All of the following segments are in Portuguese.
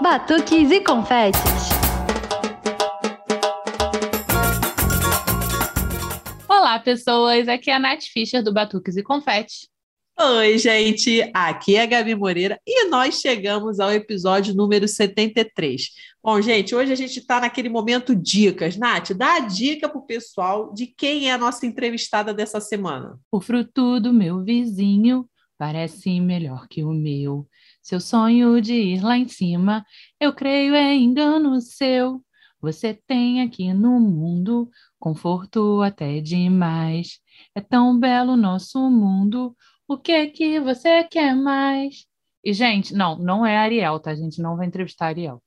batuques e confetes. Olá, pessoas. Aqui é a Nath Fischer do Batuques e Confetes. Oi, gente. Aqui é a Gabi Moreira e nós chegamos ao episódio número 73. Bom, gente, hoje a gente está naquele momento dicas. Nath, dá a dica para o pessoal de quem é a nossa entrevistada dessa semana. O fruto do meu vizinho parece melhor que o meu. Seu sonho de ir lá em cima, eu creio é engano seu. Você tem aqui no mundo conforto até demais. É tão belo nosso mundo. O que é que você quer mais? E, gente, não, não é Ariel, tá? A gente não vai entrevistar Ariel.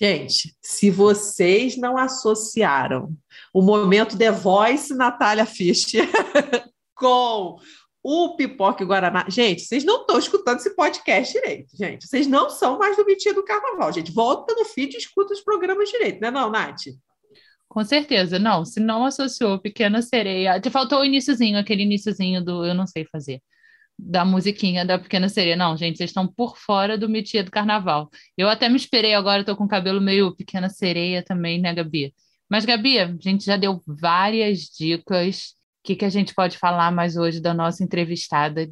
Gente, se vocês não associaram o momento The Voice Natália Fischer com o Pipoca e Guaraná. Gente, vocês não estão escutando esse podcast direito, gente. Vocês não são mais do Mitinha do Carnaval, gente. Volta no feed e escuta os programas direito, né, não, Nath? Com certeza, não. Se não associou Pequena Sereia. Te faltou o iníciozinho, aquele iníciozinho do Eu Não Sei Fazer. Da musiquinha da Pequena Sereia. Não, gente, vocês estão por fora do Mitia do Carnaval. Eu até me esperei agora, tô com o cabelo meio Pequena Sereia também, né, Gabi? Mas, Gabi, a gente já deu várias dicas que, que a gente pode falar mais hoje da nossa entrevistada?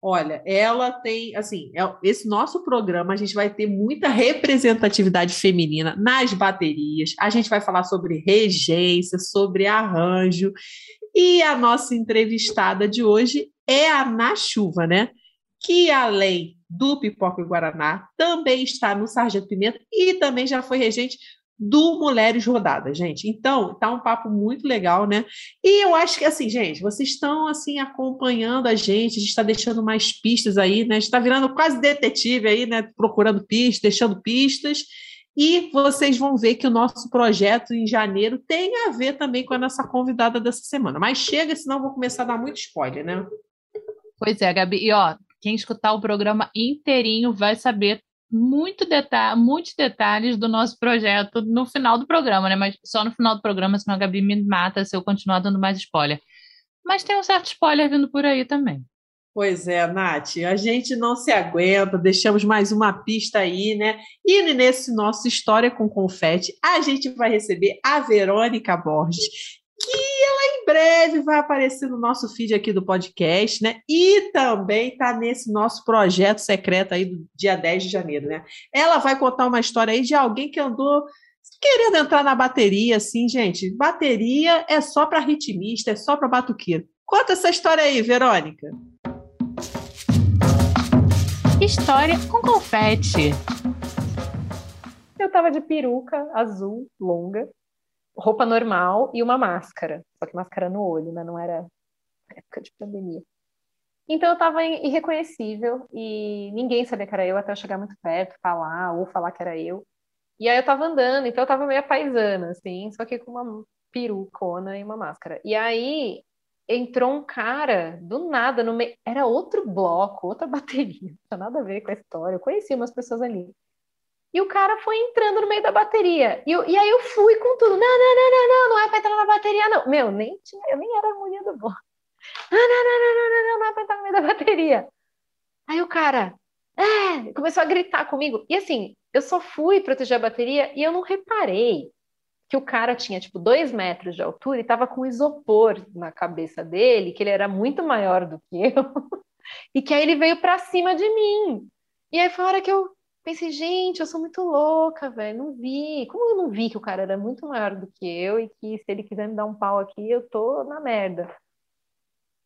Olha, ela tem, assim, é, esse nosso programa a gente vai ter muita representatividade feminina nas baterias. A gente vai falar sobre regência, sobre arranjo. E a nossa entrevistada de hoje é a Na Chuva, né? Que além do Pipoca e Guaraná, também está no Sargento Pimenta e também já foi regente do Mulheres Rodadas, gente. Então, tá um papo muito legal, né? E eu acho que, assim, gente, vocês estão, assim, acompanhando a gente, a gente está deixando mais pistas aí, né? A gente está virando quase detetive aí, né? Procurando pistas, deixando pistas. E vocês vão ver que o nosso projeto em janeiro tem a ver também com a nossa convidada dessa semana. Mas chega, senão vou começar a dar muito spoiler, né? Pois é, Gabi. E, ó, quem escutar o programa inteirinho vai saber muito deta muitos detalhes do nosso projeto no final do programa, né? Mas só no final do programa, senão a Gabi me mata se eu continuar dando mais spoiler. Mas tem um certo spoiler vindo por aí também. Pois é, Nath, a gente não se aguenta, deixamos mais uma pista aí, né? E nesse nosso História com Confete, a gente vai receber a Verônica Borges, que ela em breve vai aparecer no nosso feed aqui do podcast, né? E também tá nesse nosso projeto secreto aí do dia 10 de janeiro, né? Ela vai contar uma história aí de alguém que andou querendo entrar na bateria, assim, gente. Bateria é só para ritmista, é só para batuqueiro. Conta essa história aí, Verônica. História com confete. Eu tava de peruca azul, longa, roupa normal e uma máscara. Só que máscara no olho, né? Não era época de pandemia. Então eu estava irreconhecível e ninguém sabia que era eu até eu chegar muito perto, falar ou falar que era eu. E aí eu tava andando, então eu tava meio paisana, assim, só que com uma perucona e uma máscara. E aí entrou um cara do nada no meio. Era outro bloco, outra bateria. Não tinha nada a ver com a história. Eu conhecia umas pessoas ali. E o cara foi entrando no meio da bateria. E, eu, e aí eu fui com tudo. Não, não, não, não, não, não é pra entrar na bateria, não. Meu, nem tinha, eu nem era mulher do bom. Não, não, não, não, não, não, não, não é entrar no meio da bateria. Aí o cara, é, começou a gritar comigo. E assim, eu só fui proteger a bateria e eu não reparei que o cara tinha, tipo, dois metros de altura e tava com isopor na cabeça dele, que ele era muito maior do que eu. e que aí ele veio pra cima de mim. E aí foi a hora que eu Pensei, gente, eu sou muito louca, velho. Não vi. Como eu não vi que o cara era muito maior do que eu e que se ele quiser me dar um pau aqui, eu tô na merda.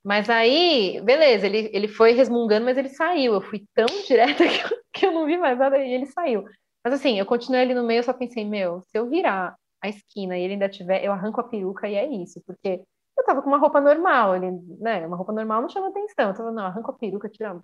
Mas aí, beleza, ele, ele foi resmungando, mas ele saiu. Eu fui tão direta que eu, que eu não vi mais nada e ele saiu. Mas assim, eu continuei ali no meio, eu só pensei, meu, se eu virar a esquina e ele ainda tiver, eu arranco a peruca e é isso, porque eu tava com uma roupa normal, ele, né? Uma roupa normal não chama atenção. Eu tava, não, arranco a peruca, tira,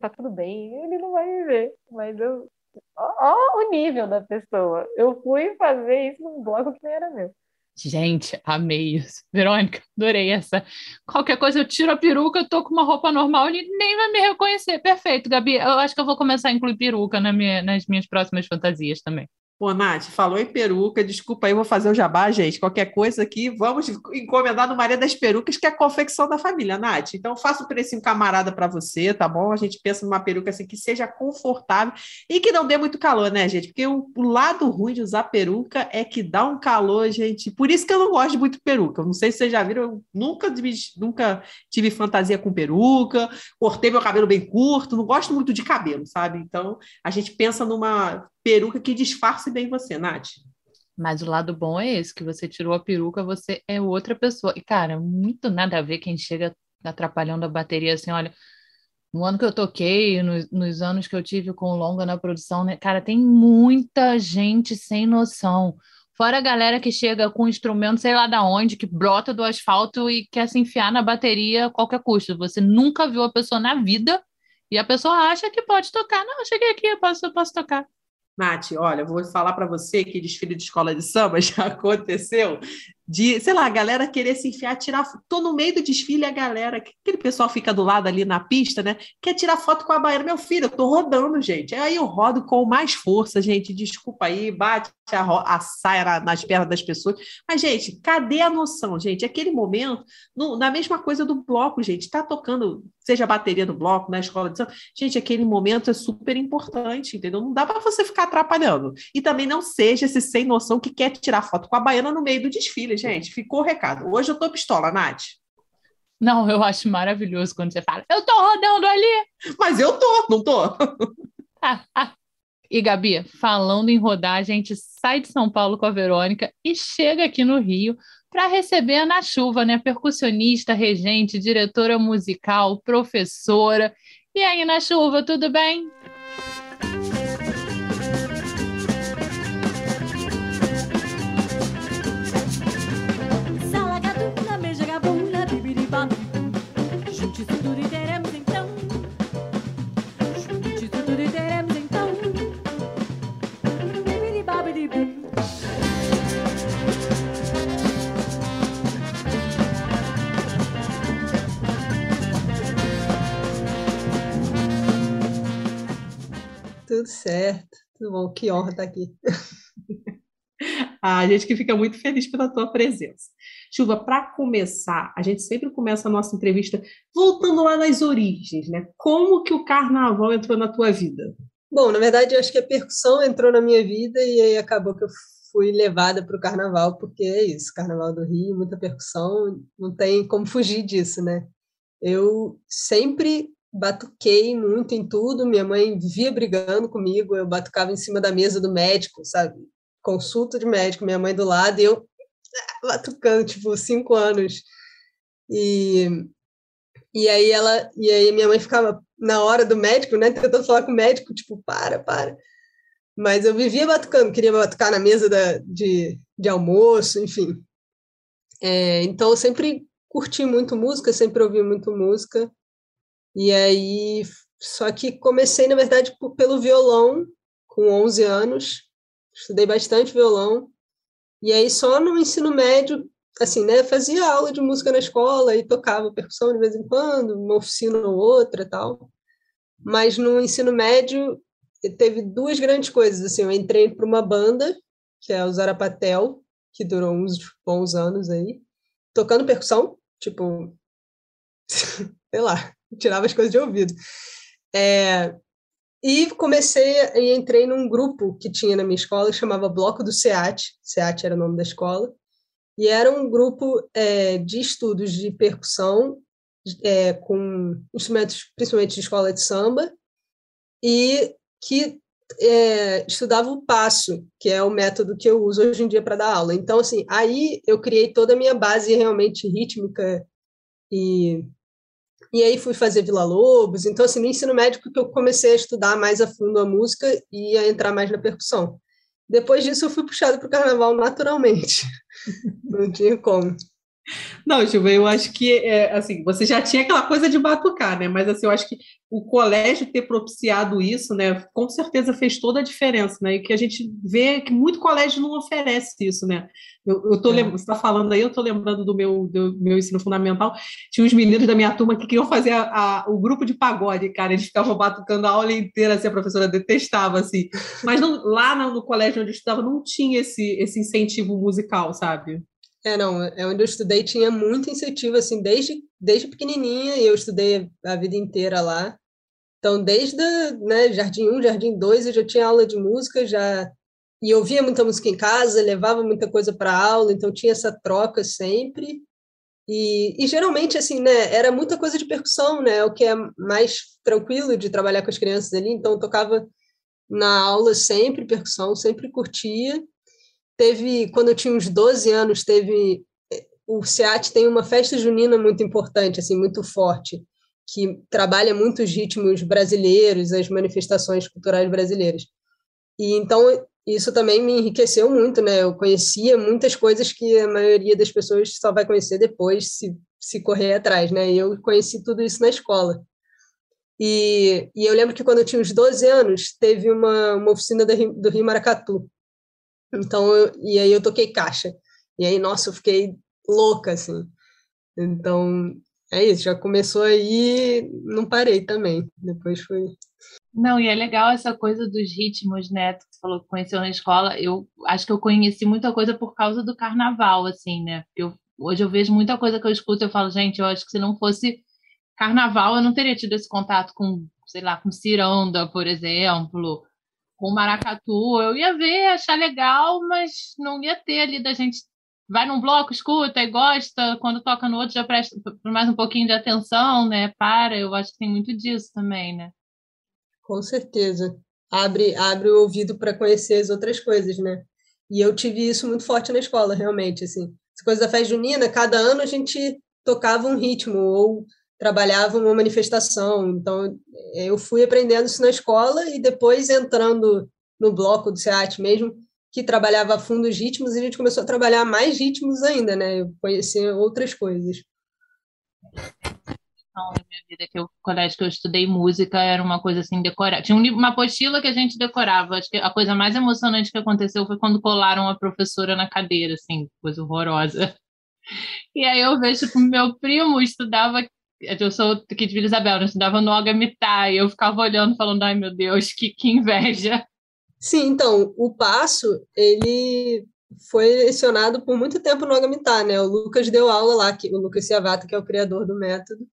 tá tudo bem, ele não vai me ver. Mas eu Ó, o nível da pessoa. Eu fui fazer isso num bloco que nem era meu. Gente, amei isso. Verônica, adorei essa. Qualquer coisa, eu tiro a peruca, eu tô com uma roupa normal, ele nem vai me reconhecer. Perfeito, Gabi. Eu acho que eu vou começar a incluir peruca na minha, nas minhas próximas fantasias também. Pô, Nath, falou em peruca, desculpa aí, vou fazer o jabá, gente. Qualquer coisa aqui, vamos encomendar no Maria das Perucas, que é a confecção da família, Nath. Então, faça um precinho camarada para você, tá bom? A gente pensa numa peruca assim que seja confortável e que não dê muito calor, né, gente? Porque o, lado ruim de usar peruca é que dá um calor, gente. Por isso que eu não gosto muito de peruca. Não sei se vocês já viram, eu nunca, nunca tive fantasia com peruca, cortei meu cabelo bem curto, não gosto muito de cabelo, sabe? Então, a gente pensa numa peruca que disfarce bem você, Nath. Mas o lado bom é esse, que você tirou a peruca, você é outra pessoa. E, cara, muito nada a ver quem chega atrapalhando a bateria assim, olha. No ano que eu toquei, nos, nos anos que eu tive com o Longa na produção, né? Cara, tem muita gente sem noção. Fora a galera que chega com um instrumento, sei lá da onde, que brota do asfalto e quer se enfiar na bateria a qualquer custo. Você nunca viu a pessoa na vida e a pessoa acha que pode tocar. Não, eu cheguei aqui, eu posso, eu posso tocar. Nath, olha, vou falar para você que desfile de escola de samba já aconteceu de, sei lá, a galera querer se enfiar, tirar. Tô no meio do desfile, a galera, aquele pessoal fica do lado ali na pista, né? Quer tirar foto com a baiana. Meu filho, eu tô rodando, gente. Aí eu rodo com mais força, gente. Desculpa aí, bate a, a saia na, nas pernas das pessoas. Mas, gente, cadê a noção, gente? Aquele momento, no, na mesma coisa do bloco, gente, tá tocando, seja a bateria do bloco, na escola de samba. Gente, aquele momento é super importante, entendeu? Não dá para você ficar atrapalhando. E também não seja esse sem noção que quer tirar foto com a baiana no meio do desfile gente. Ficou o recado. Hoje eu tô pistola, Nath. Não, eu acho maravilhoso quando você fala, eu tô rodando ali. Mas eu tô, não tô. Ah, ah. E Gabi, falando em rodar, a gente sai de São Paulo com a Verônica e chega aqui no Rio para receber a Na Chuva, né? Percussionista, regente, diretora musical, professora. E aí, Na Chuva, tudo bem? Tudo certo, tudo bom, que honra estar aqui. a gente que fica muito feliz pela tua presença. Chuva, para começar, a gente sempre começa a nossa entrevista voltando lá nas origens, né? Como que o carnaval entrou na tua vida? Bom, na verdade, eu acho que a percussão entrou na minha vida e aí acabou que eu fui levada para o carnaval, porque é isso, carnaval do Rio, muita percussão, não tem como fugir disso, né? Eu sempre batuquei muito em tudo, minha mãe vivia brigando comigo, eu batucava em cima da mesa do médico, sabe? Consulta de médico, minha mãe do lado, e eu batucando, tipo, cinco anos. E, e aí ela, e aí minha mãe ficava na hora do médico, né, tentando falar com o médico, tipo, para, para. Mas eu vivia batucando, queria batucar na mesa da, de, de almoço, enfim. É, então eu sempre curti muito música, sempre ouvi muito música. E aí, só que comecei, na verdade, pelo violão, com 11 anos. Estudei bastante violão. E aí, só no ensino médio, assim, né, fazia aula de música na escola e tocava percussão de vez em quando, uma oficina ou outra tal. Mas no ensino médio, teve duas grandes coisas. Assim, eu entrei para uma banda, que é o Zarapatel, que durou uns bons anos aí, tocando percussão, tipo, sei lá, tirava as coisas de ouvido. É, e comecei e entrei num grupo que tinha na minha escola que chamava Bloco do SEAT. SEAT era o nome da escola. E era um grupo é, de estudos de percussão é, com instrumentos, principalmente de escola de samba, e que é, estudava o passo, que é o método que eu uso hoje em dia para dar aula. Então, assim, aí eu criei toda a minha base realmente rítmica e e aí fui fazer Vila Lobos. Então, assim, no ensino médico que eu comecei a estudar mais a fundo a música e a entrar mais na percussão. Depois disso, eu fui puxado para o carnaval naturalmente. Não tinha como. Não, Gilva, eu acho que é, assim, você já tinha aquela coisa de batucar, né? Mas assim, eu acho que o colégio ter propiciado isso, né, com certeza fez toda a diferença, né? E que a gente vê que muito colégio não oferece isso, né? Eu, eu tô é. lembrando, você está falando aí, eu estou lembrando do meu, do meu ensino fundamental. Tinha uns meninos da minha turma que queriam fazer a, a, o grupo de pagode, cara. Eles ficavam batucando a aula inteira, assim, a professora detestava, assim. Mas não, lá no, no colégio onde eu estudava não tinha esse, esse incentivo musical, sabe? É, não, é onde eu estudei tinha muito incentivo, assim, desde, desde pequenininha, e eu estudei a vida inteira lá. Então, desde né, Jardim 1, Jardim 2, eu já tinha aula de música, já e ouvia muita música em casa, levava muita coisa para aula, então tinha essa troca sempre. E, e, geralmente, assim, né, era muita coisa de percussão, né, o que é mais tranquilo de trabalhar com as crianças ali, então eu tocava na aula sempre percussão, sempre curtia, teve, quando eu tinha uns 12 anos, teve o SEAT tem uma festa junina muito importante, assim, muito forte, que trabalha muitos ritmos brasileiros, as manifestações culturais brasileiras. E então isso também me enriqueceu muito, né? Eu conhecia muitas coisas que a maioria das pessoas só vai conhecer depois se, se correr atrás, né? E eu conheci tudo isso na escola. E, e eu lembro que quando eu tinha uns 12 anos, teve uma, uma oficina do Rio, do Rio Maracatu, então, eu, e aí eu toquei caixa. E aí, nossa, eu fiquei louca, assim. Então, é isso, já começou aí, não parei também. Depois foi. Não, e é legal essa coisa dos ritmos, né? Você falou que conheceu na escola. Eu acho que eu conheci muita coisa por causa do carnaval, assim, né? Eu, hoje eu vejo muita coisa que eu escuto e eu falo, gente, eu acho que se não fosse carnaval, eu não teria tido esse contato com, sei lá, com ciranda, por exemplo, com maracatu, eu ia ver, achar legal, mas não ia ter ali da gente vai num bloco, escuta e gosta, quando toca no outro já presta mais um pouquinho de atenção, né? Para, eu acho que tem muito disso também, né? Com certeza. Abre, abre o ouvido para conhecer as outras coisas, né? E eu tive isso muito forte na escola, realmente, assim. As coisas da festa junina, cada ano a gente tocava um ritmo ou trabalhava uma manifestação. Então, eu fui aprendendo isso na escola e depois entrando no bloco do SEAT mesmo, que trabalhava a fundo os ritmos, e a gente começou a trabalhar mais ritmos ainda, né? Eu conheci outras coisas. Não, na minha vida, que o colégio que eu estudei música era uma coisa assim decorada. Tinha uma apostila que a gente decorava. Acho que a coisa mais emocionante que aconteceu foi quando colaram a professora na cadeira, assim, coisa horrorosa. E aí eu vejo que meu primo estudava eu sou aqui de Vila Isabel, eu estudava no Agamitá, e eu ficava olhando, falando, ai meu Deus, que, que inveja. Sim, então, o Passo, ele foi lecionado por muito tempo no Agamitá, né? O Lucas deu aula lá, que, o Lucas Ciavata, que é o criador do método,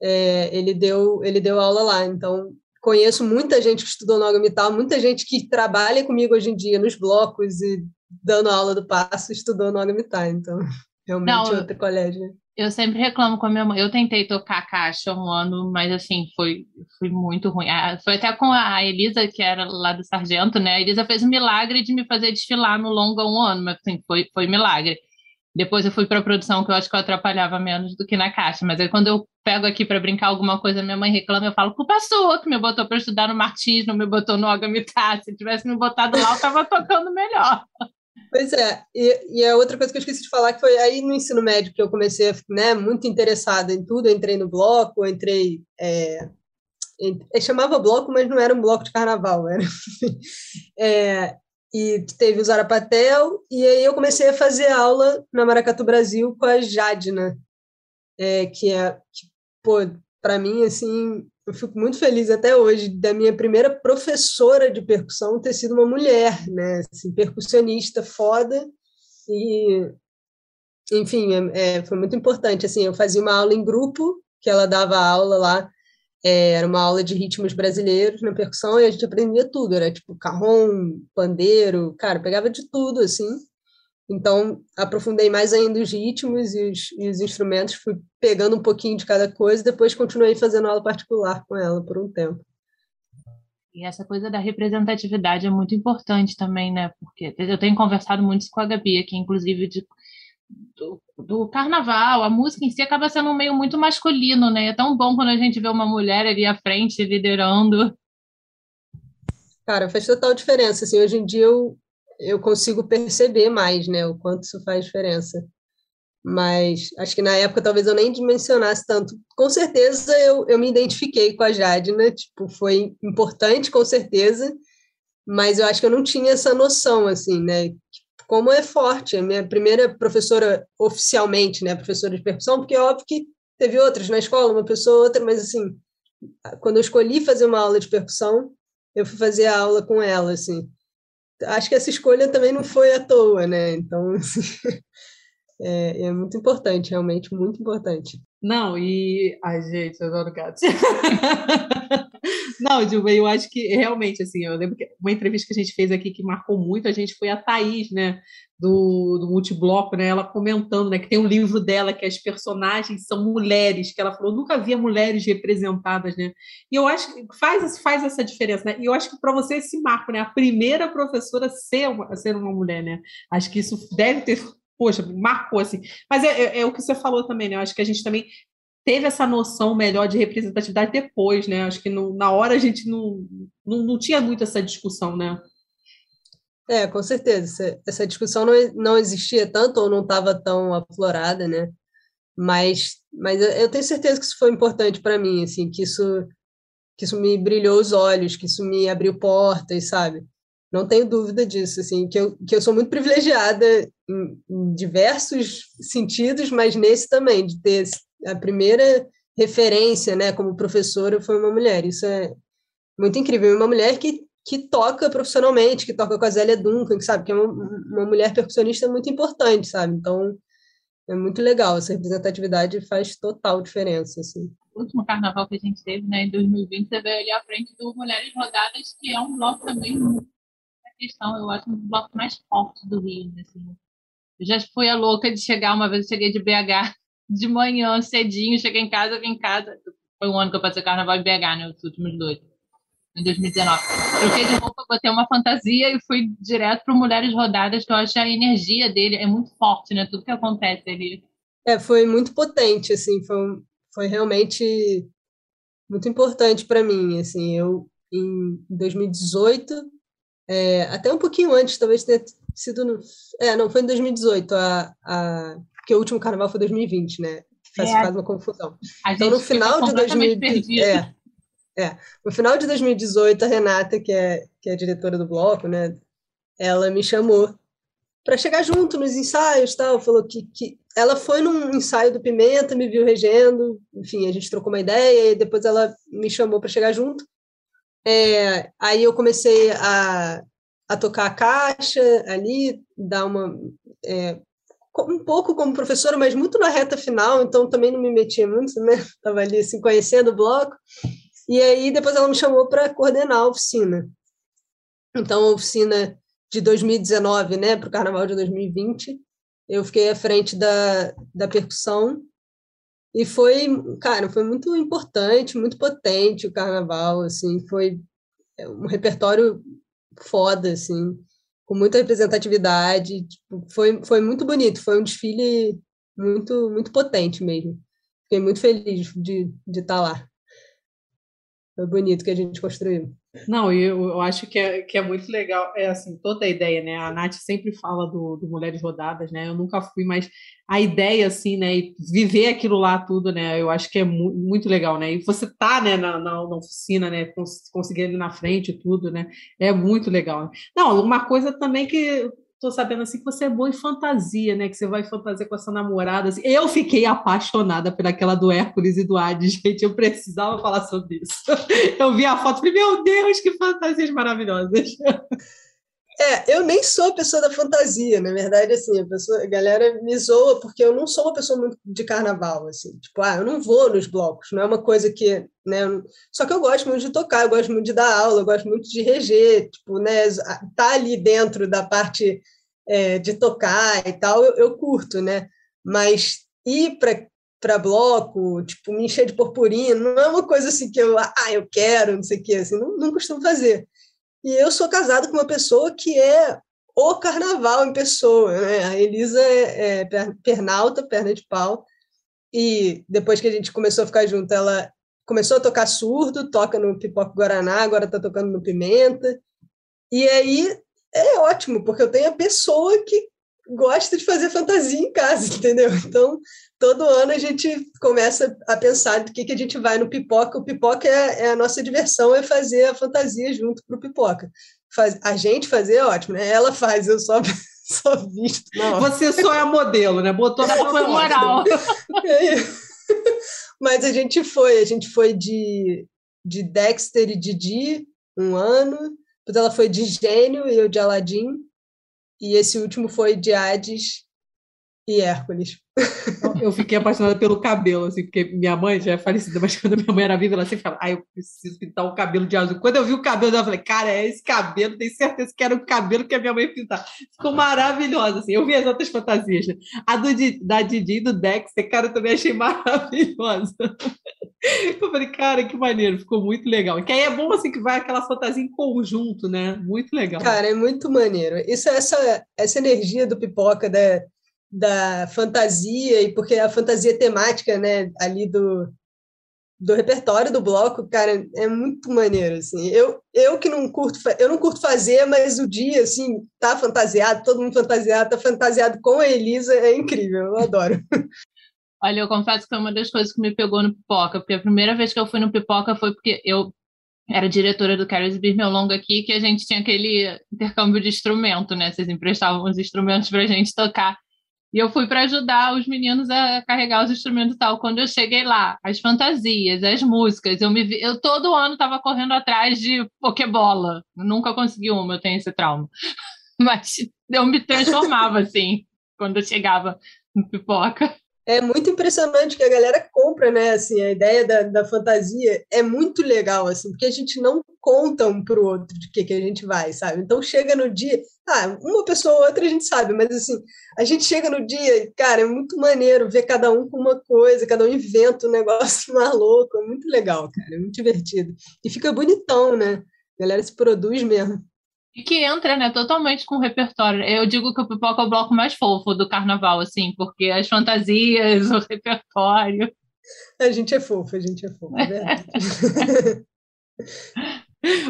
é, ele, deu, ele deu aula lá. Então, conheço muita gente que estudou no Agamitá, muita gente que trabalha comigo hoje em dia nos blocos e dando aula do Passo, estudou no Agamitá. Então, realmente Não, outro colégio. Eu sempre reclamo com a minha mãe. Eu tentei tocar caixa um ano, mas assim, foi, foi muito ruim. Foi até com a Elisa, que era lá do Sargento, né? A Elisa fez o milagre de me fazer desfilar no longa um ano, mas assim, foi, foi milagre. Depois eu fui para a produção, que eu acho que eu atrapalhava menos do que na caixa. Mas aí quando eu pego aqui para brincar alguma coisa, minha mãe reclama, eu falo, culpa sua, que me botou para estudar no Martins, não me botou no Agamitá. Se tivesse me botado lá, eu tava tocando melhor. Pois é, e, e a outra coisa que eu esqueci de falar que foi aí no ensino médio que eu comecei a né, muito interessada em tudo, eu entrei no bloco, entrei. É, eu chamava bloco, mas não era um bloco de carnaval, era. é, e teve o Zarapatel, e aí eu comecei a fazer aula na Maracatu Brasil com a Jadna, é, que é, que, pô, para mim, assim, eu fico muito feliz até hoje da minha primeira professora de percussão ter sido uma mulher, né? Assim, percussionista foda e enfim, é, é, foi muito importante. Assim, eu fazia uma aula em grupo, que ela dava aula lá, é, era uma aula de ritmos brasileiros na percussão e a gente aprendia tudo, era tipo carrom, pandeiro, cara, pegava de tudo assim. Então, aprofundei mais ainda os ritmos e os, e os, instrumentos, fui pegando um pouquinho de cada coisa e depois continuei fazendo aula particular com ela por um tempo. E essa coisa da representatividade é muito importante também, né? Porque eu tenho conversado muito com a Gabi aqui, inclusive, de, do, do, carnaval, a música em si acaba sendo um meio muito masculino, né? É tão bom quando a gente vê uma mulher ali à frente liderando. Cara, faz total diferença. Assim, hoje em dia eu, eu consigo perceber mais, né, o quanto isso faz diferença. mas acho que na época talvez eu nem dimensionasse tanto. Com certeza eu, eu me identifiquei com a Jadna, tipo, foi importante, com certeza, mas eu acho que eu não tinha essa noção, assim, né? Como é forte. A minha primeira professora, oficialmente, né, professora de percussão, porque é óbvio que teve outras na escola, uma pessoa, outra, mas assim, quando eu escolhi fazer uma aula de percussão, eu fui fazer a aula com ela, assim. Acho que essa escolha também não foi à toa, né? Então, é, é muito importante, realmente, muito importante. Não, e. Ai, gente, eu adoro gatos. Não, Dilma, eu acho que realmente, assim, eu lembro que uma entrevista que a gente fez aqui que marcou muito a gente foi a Thaís, né, do, do Multibloco, né, ela comentando, né, que tem um livro dela que as personagens são mulheres, que ela falou, nunca havia mulheres representadas, né, e eu acho que faz, faz essa diferença, né, e eu acho que para você esse marco, né, a primeira professora ser uma, ser uma mulher, né, acho que isso deve ter poxa, marcou assim. Mas é, é, é, o que você falou também, né? Eu acho que a gente também teve essa noção melhor de representatividade depois, né? Acho que no, na hora a gente não, não, não tinha muito essa discussão, né? É, com certeza. Essa discussão não, não existia tanto ou não estava tão aflorada, né? Mas, mas eu tenho certeza que isso foi importante para mim, assim, que isso que isso me brilhou os olhos, que isso me abriu portas, sabe? Não tenho dúvida disso, assim, que eu, que eu sou muito privilegiada em, em diversos sentidos, mas nesse também, de ter a primeira referência, né, como professora foi uma mulher. Isso é muito incrível. Uma mulher que, que toca profissionalmente, que toca com a Zélia Duncan, que sabe que é uma, uma mulher percussionista muito importante, sabe? Então, é muito legal. Essa representatividade faz total diferença, assim. O último carnaval que a gente teve, né, em 2020, você veio ali à frente do Mulheres Rodadas, que é um bloco também muito questão, eu acho um dos blocos mais fortes do Rio, assim. Eu já fui a louca de chegar, uma vez eu cheguei de BH de manhã, cedinho, cheguei em casa, vim em casa. Foi um ano que eu passei carnaval em BH, né? Os últimos dois. Em 2019. Troquei de roupa, botei uma fantasia e fui direto para Mulheres Rodadas, que eu acho que a energia dele é muito forte, né? Tudo que acontece ali. É, foi muito potente, assim, foi, foi realmente muito importante para mim, assim, eu em 2018, é, até um pouquinho antes, talvez tenha sido no, é, não, foi em 2018, a, a porque o último carnaval foi 2020, né? Faz, é. faz uma confusão. então, no final de 2018. É, é, no final de 2018, a Renata, que é, que é diretora do bloco, né? Ela me chamou para chegar junto nos ensaios, tal. Falou que, que ela foi num ensaio do Pimenta, me viu regendo, enfim, a gente trocou uma ideia e depois ela me chamou para chegar junto. É, aí eu comecei a, a tocar a caixa ali, dar uma é, um pouco como professora, mas muito na reta final, então também não me metia muito, né? Estava ali assim, conhecendo o bloco. E aí depois ela me chamou para coordenar a oficina. Então, a oficina de 2019, né, para o carnaval de 2020, eu fiquei à frente da, da percussão e foi, cara, foi muito importante, muito potente o carnaval, assim, foi um repertório foda, assim com muita representatividade. Tipo, foi, foi muito bonito, foi um desfile muito, muito potente mesmo. Fiquei muito feliz de, de estar lá. Foi bonito que a gente construiu. Não, e eu, eu acho que é, que é muito legal, é assim, toda a ideia, né? A Nath sempre fala do, do Mulheres Rodadas, né? Eu nunca fui, mas a ideia, assim, né? E viver aquilo lá tudo, né? Eu acho que é mu muito legal, né? E você tá, né, na, na, na oficina, né? Cons conseguir ali na frente tudo, né? É muito legal. Não, uma coisa também que Estou sabendo assim que você é boa em fantasia, né? Que você vai fantasia com essa namorada. Assim. Eu fiquei apaixonada por aquela do Hércules e do Hades, gente. Eu precisava falar sobre isso. Eu vi a foto e falei, meu Deus, que fantasias maravilhosas. É, eu nem sou a pessoa da fantasia, na verdade, assim, a, pessoa, a galera me zoa porque eu não sou uma pessoa muito de carnaval, assim, tipo, ah, eu não vou nos blocos, não é uma coisa que, né, só que eu gosto muito de tocar, eu gosto muito de dar aula, eu gosto muito de reger, tipo, né, tá ali dentro da parte é, de tocar e tal, eu, eu curto, né, mas ir para para bloco, tipo, me encher de purpurina, não é uma coisa assim que eu, ah, eu quero, não sei o quê, assim, não, não costumo fazer. E eu sou casado com uma pessoa que é o carnaval em pessoa, né? A Elisa é, é pernalta, perna de pau, e depois que a gente começou a ficar junto, ela começou a tocar surdo, toca no Pipoca Guaraná, agora está tocando no Pimenta, e aí é ótimo, porque eu tenho a pessoa que gosta de fazer fantasia em casa, entendeu? Então, todo ano a gente começa a pensar do que, que a gente vai no pipoca. O pipoca é, é a nossa diversão, é fazer a fantasia junto para o pipoca. Faz, a gente fazer é ótimo, né? Ela faz, eu só, só visto. Não. Você só é a modelo, né? Botou na Foi moral. Mas a gente foi, a gente foi de, de Dexter e Didi um ano, depois ela foi de Gênio e eu de Aladdin, e esse último foi de Hades e Hércules. Eu fiquei apaixonada pelo cabelo, assim, porque minha mãe já é falecida, mas quando minha mãe era viva, ela sempre falava, ah, eu preciso pintar o cabelo de azul. Quando eu vi o cabelo, eu falei, cara, é esse cabelo, tenho certeza que era o cabelo que a minha mãe pintar. Ficou maravilhosa, assim. Eu vi as outras fantasias, né? A do, da Didi e do Dexter, cara, eu também achei maravilhosa. Eu falei, cara, que maneiro, ficou muito legal. Que aí é bom, assim, que vai aquela fantasia em conjunto, né? Muito legal. Cara, é muito maneiro. Isso, essa, essa energia do pipoca, da, da fantasia, e porque a fantasia temática, né, ali do, do repertório do bloco, cara, é muito maneiro, assim. Eu, eu que não curto, eu não curto fazer, mas o dia, assim, tá fantasiado, todo mundo fantasiado, tá fantasiado com a Elisa, é incrível, eu adoro. Olha, eu confesso que foi uma das coisas que me pegou no Pipoca, porque a primeira vez que eu fui no Pipoca foi porque eu era diretora do Carlos Bir meu longo aqui, que a gente tinha aquele intercâmbio de instrumento, né? Vocês emprestavam os instrumentos para a gente tocar. E eu fui para ajudar os meninos a carregar os instrumentos e tal. Quando eu cheguei lá, as fantasias, as músicas, eu me vi, eu todo ano estava correndo atrás de pokebola. Eu nunca consegui uma, eu tenho esse trauma. Mas eu me transformava assim quando eu chegava no pipoca é muito impressionante que a galera compra, né? Assim, a ideia da, da fantasia é muito legal, assim, porque a gente não conta um pro outro de que, que a gente vai, sabe? Então chega no dia, ah, uma pessoa ou outra a gente sabe, mas assim, a gente chega no dia, cara, é muito maneiro ver cada um com uma coisa, cada um inventa um negócio maluco, é muito legal, cara, é muito divertido. E fica bonitão, né? A galera se produz mesmo. E que entra, né, totalmente com o repertório. Eu digo que o Pipoca é o bloco mais fofo do carnaval, assim, porque as fantasias, o repertório. A gente é fofo, a gente é fofo, é verdade.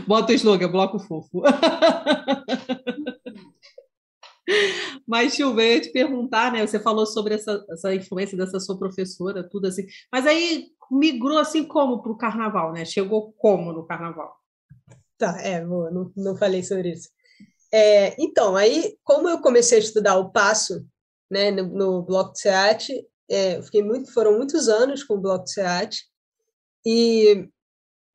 Bota o slogan, bloco fofo. Mas, Silvia, eu ia te perguntar, né? Você falou sobre essa, essa influência dessa sua professora, tudo assim. Mas aí migrou assim como para o carnaval, né? Chegou como no carnaval? Tá, é, boa, não, não falei sobre isso. É, então, aí, como eu comecei a estudar o passo, né, no, no bloco de SEAT, é, fiquei muito, foram muitos anos com o bloco de SEAT, e,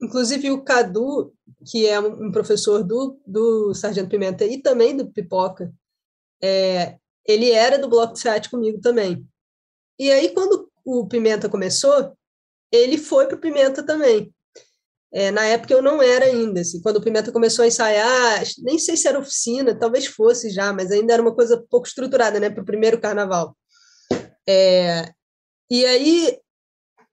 inclusive, o Cadu, que é um professor do, do Sargento Pimenta e também do Pipoca, é, ele era do bloco de SEAT comigo também. E aí, quando o Pimenta começou, ele foi para o Pimenta também. É, na época eu não era ainda, assim, quando o Pimenta começou a ensaiar, nem sei se era oficina, talvez fosse já, mas ainda era uma coisa pouco estruturada, né, para o primeiro carnaval. É, e aí,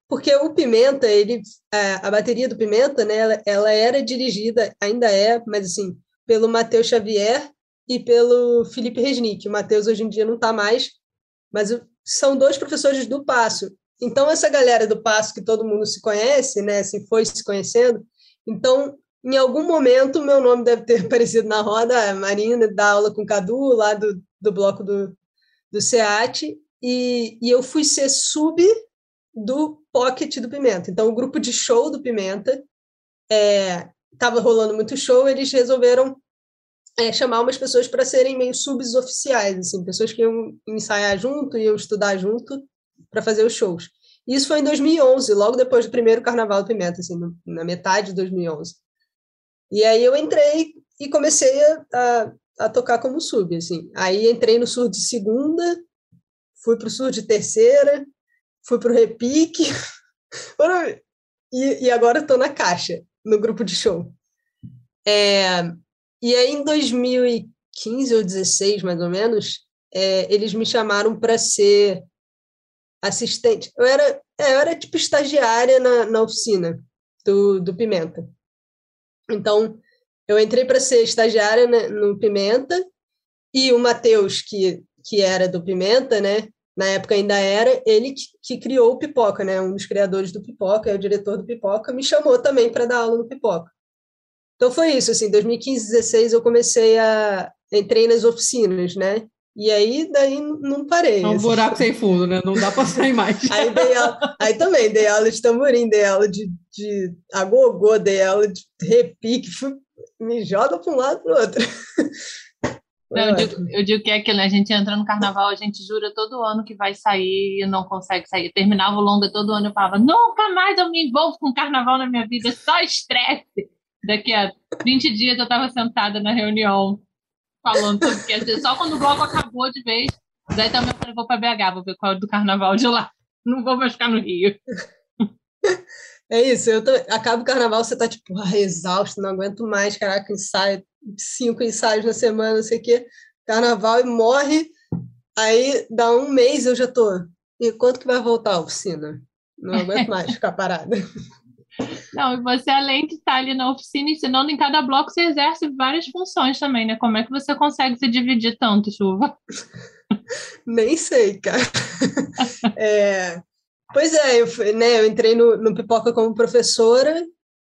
porque o Pimenta, ele, a, a bateria do Pimenta, né, ela, ela, era dirigida, ainda é, mas assim, pelo Matheus Xavier e pelo Felipe Resnick. O Matheus hoje em dia não está mais, mas são dois professores do Passo. Então, essa galera do passo que todo mundo se conhece, né, se foi se conhecendo, então, em algum momento, meu nome deve ter aparecido na roda, a Marina dá aula com o Cadu, lá do, do bloco do, do SEAT, e, e eu fui ser sub do Pocket do Pimenta. Então, o grupo de show do Pimenta estava é, rolando muito show, eles resolveram é, chamar umas pessoas para serem meio subs oficiais, assim, pessoas que iam ensaiar junto, iam estudar junto, para fazer os shows. Isso foi em 2011, logo depois do primeiro Carnaval do Pimenta, assim, na metade de 2011. E aí eu entrei e comecei a, a, tocar como sub, assim. Aí entrei no sur de segunda, fui para o sur de terceira, fui para o repique, e, e agora estou na caixa, no grupo de show. É, e aí em 2015 ou 16, mais ou menos, é, eles me chamaram para ser assistente. Eu era, é, eu era tipo estagiária na, na oficina do, do Pimenta. Então, eu entrei para ser estagiária né, no Pimenta e o Matheus, que, que era do Pimenta, né? Na época ainda era, ele que, que criou o Pipoca, né? Um dos criadores do Pipoca, é o diretor do Pipoca, me chamou também para dar aula no Pipoca. Então foi isso, assim, 2015, 2016 eu comecei a entrei nas oficinas, né? E aí, daí não parei. É um assim. buraco sem fundo, né? Não dá para sair mais. Aí, dei aula, aí também dei aula de tamborim, dei aula de, de agogô, dei aula de repique, fui, me joga para um lado para o outro. Não, eu, digo, eu digo que é aquilo, né? A gente entra no carnaval, a gente jura todo ano que vai sair e não consegue sair. Eu terminava o longa todo ano, eu falava, nunca mais eu me envolvo com carnaval na minha vida, só estresse. Daqui a 20 dias eu estava sentada na reunião falando sobre o. Só quando o bloco acabou de vez, daí também eu falei, vou para BH, vou ver qual é do carnaval de lá. Não vou mais ficar no Rio. É isso, eu tô, acaba o carnaval, você tá tipo, ah, exausto, não aguento mais, caraca, ensaio, cinco ensaios na semana, não sei o quê, carnaval e morre, aí dá um mês eu já tô, e quanto que vai voltar a oficina? Não aguento mais ficar parada. Não, e você, além de estar ali na oficina ensinando, em cada bloco você exerce várias funções também, né? Como é que você consegue se dividir tanto, Chuva? Nem sei, cara. É, pois é, eu, fui, né, eu entrei no, no Pipoca como professora,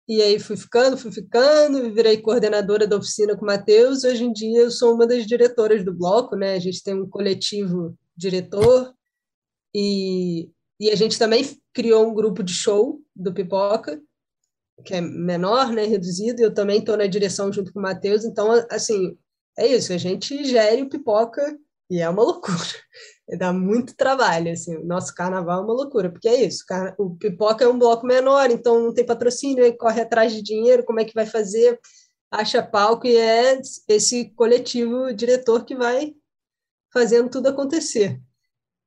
e aí fui ficando, fui ficando, virei coordenadora da oficina com o Matheus. Hoje em dia eu sou uma das diretoras do bloco, né? A gente tem um coletivo diretor, e, e a gente também criou um grupo de show do Pipoca, que é menor, né, reduzido, eu também estou na direção junto com o Matheus, então, assim, é isso, a gente gere o Pipoca e é uma loucura. Dá muito trabalho, assim, o nosso carnaval é uma loucura, porque é isso, o Pipoca é um bloco menor, então não tem patrocínio, corre atrás de dinheiro, como é que vai fazer? Acha palco e é esse coletivo diretor que vai fazendo tudo acontecer.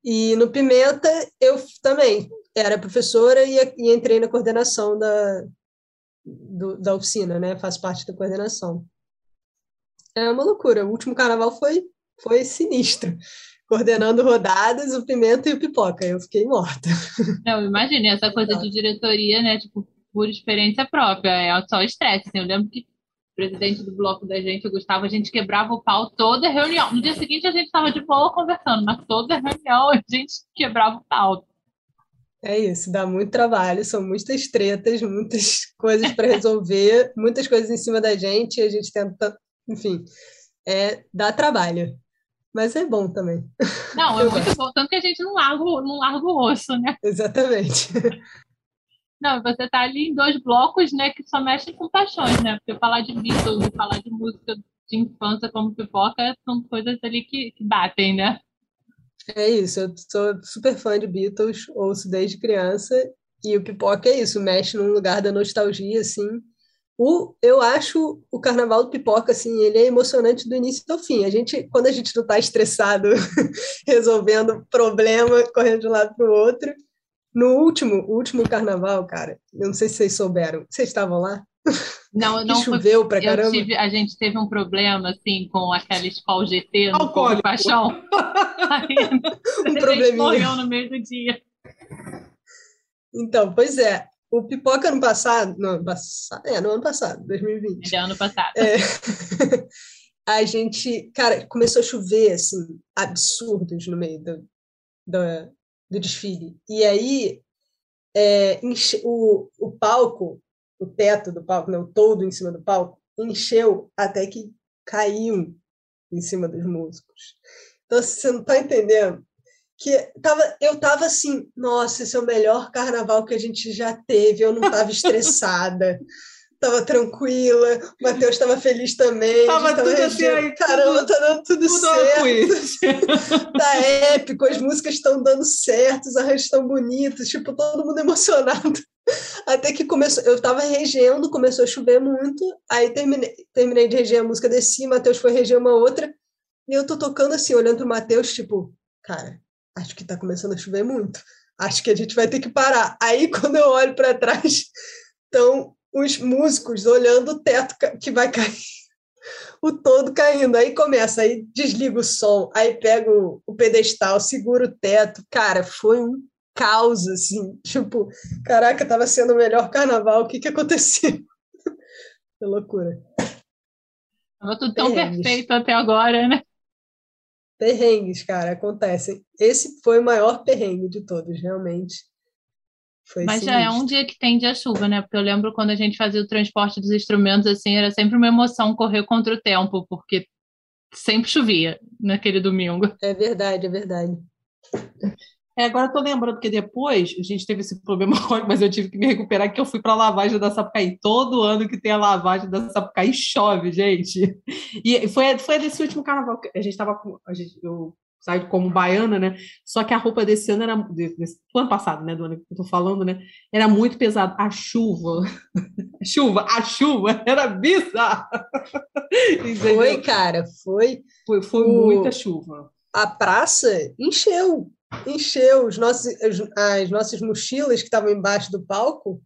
E no Pimenta, eu também era professora e, e entrei na coordenação da, do, da oficina, né? Faço parte da coordenação. É uma loucura. O último carnaval foi, foi sinistro. Coordenando rodadas, o Pimenta e o Pipoca. Eu fiquei morta. Não, imagine essa coisa de diretoria, né? Tipo, por experiência própria. É só estresse. Assim. Eu lembro que o presidente do bloco da gente, o Gustavo, a gente quebrava o pau toda reunião. No dia seguinte a gente estava de boa conversando, mas toda reunião a gente quebrava o pau. É isso, dá muito trabalho, são muitas tretas, muitas coisas para resolver, muitas coisas em cima da gente, e a gente tenta, enfim, é, dá trabalho. Mas é bom também. Não, é muito bom, tanto que a gente não larga, não larga o osso, né? Exatamente. Não, você tá ali em dois blocos, né, que só mexem com paixões, né? Porque falar de Beatles e falar de música de infância como pipoca são coisas ali que, que batem, né? É isso, eu sou super fã de Beatles, ouço desde criança, e o Pipoca é isso, mexe num lugar da nostalgia, assim. O, eu acho o Carnaval do Pipoca, assim, ele é emocionante do início ao fim. A gente, quando a gente não está estressado, resolvendo problema, correndo de um lado para o outro, no último, último Carnaval, cara, eu não sei se vocês souberam, vocês estavam lá? Não, não choveu pra caramba. Tive, a gente teve um problema assim com aquela Spal GT no Fogo Paixão. Aí, um probleminha. morreu no meio do dia. Então, pois é. O Pipoca ano passado, no ano passado, é, no ano passado, 2020. É ano passado. É, a gente, cara, começou a chover, assim, absurdos no meio do, do, do desfile. E aí, é, enche, o, o palco o teto do palco, né, o todo em cima do palco, encheu até que caiu em cima dos músicos. Então, você não está entendendo que tava, eu tava assim, nossa, esse é o melhor carnaval que a gente já teve, eu não estava estressada, estava tranquila, o Matheus estava feliz também. Tava tudo assim, aí, caramba, tá dando tudo, tudo certo. tá épico, as músicas estão dando certo, os arranjos estão bonitos, tipo, todo mundo emocionado. Até que começou, eu tava regendo, começou a chover muito, aí terminei, terminei de reger a música, desci, Matheus foi reger uma outra, e eu tô tocando assim, olhando pro Matheus, tipo, cara, acho que tá começando a chover muito, acho que a gente vai ter que parar. Aí quando eu olho para trás, estão os músicos olhando o teto que vai cair, o todo caindo. Aí começa, aí desliga o som, aí pega o, pedestal, segura o teto. Cara, foi um caos, assim, tipo, caraca, tava sendo o melhor carnaval, o que que aconteceu? que loucura. Tava tudo tão Perrengues. perfeito até agora, né? Perrengues, cara, acontecem. Esse foi o maior perrengue de todos, realmente. Foi Mas sinistro. já é um dia que tem dia chuva, né? Porque eu lembro quando a gente fazia o transporte dos instrumentos, assim, era sempre uma emoção correr contra o tempo, porque sempre chovia naquele domingo. É verdade, é verdade. É, agora eu tô lembrando que depois a gente teve esse problema, mas eu tive que me recuperar que eu fui para a lavagem da Sapucaí. Todo ano que tem a lavagem da Sapucaí chove, gente. E foi, foi desse último carnaval que a gente estava com. A gente, eu saí como baiana, né? Só que a roupa desse ano era. Desse, do ano passado, né? Do ano que eu tô falando, né? Era muito pesado. A chuva. A chuva, a chuva era bizarra. Foi, cara, foi. Foi, foi o... muita chuva. A praça encheu encheu os nossos, as, as nossas mochilas que estavam embaixo do palco,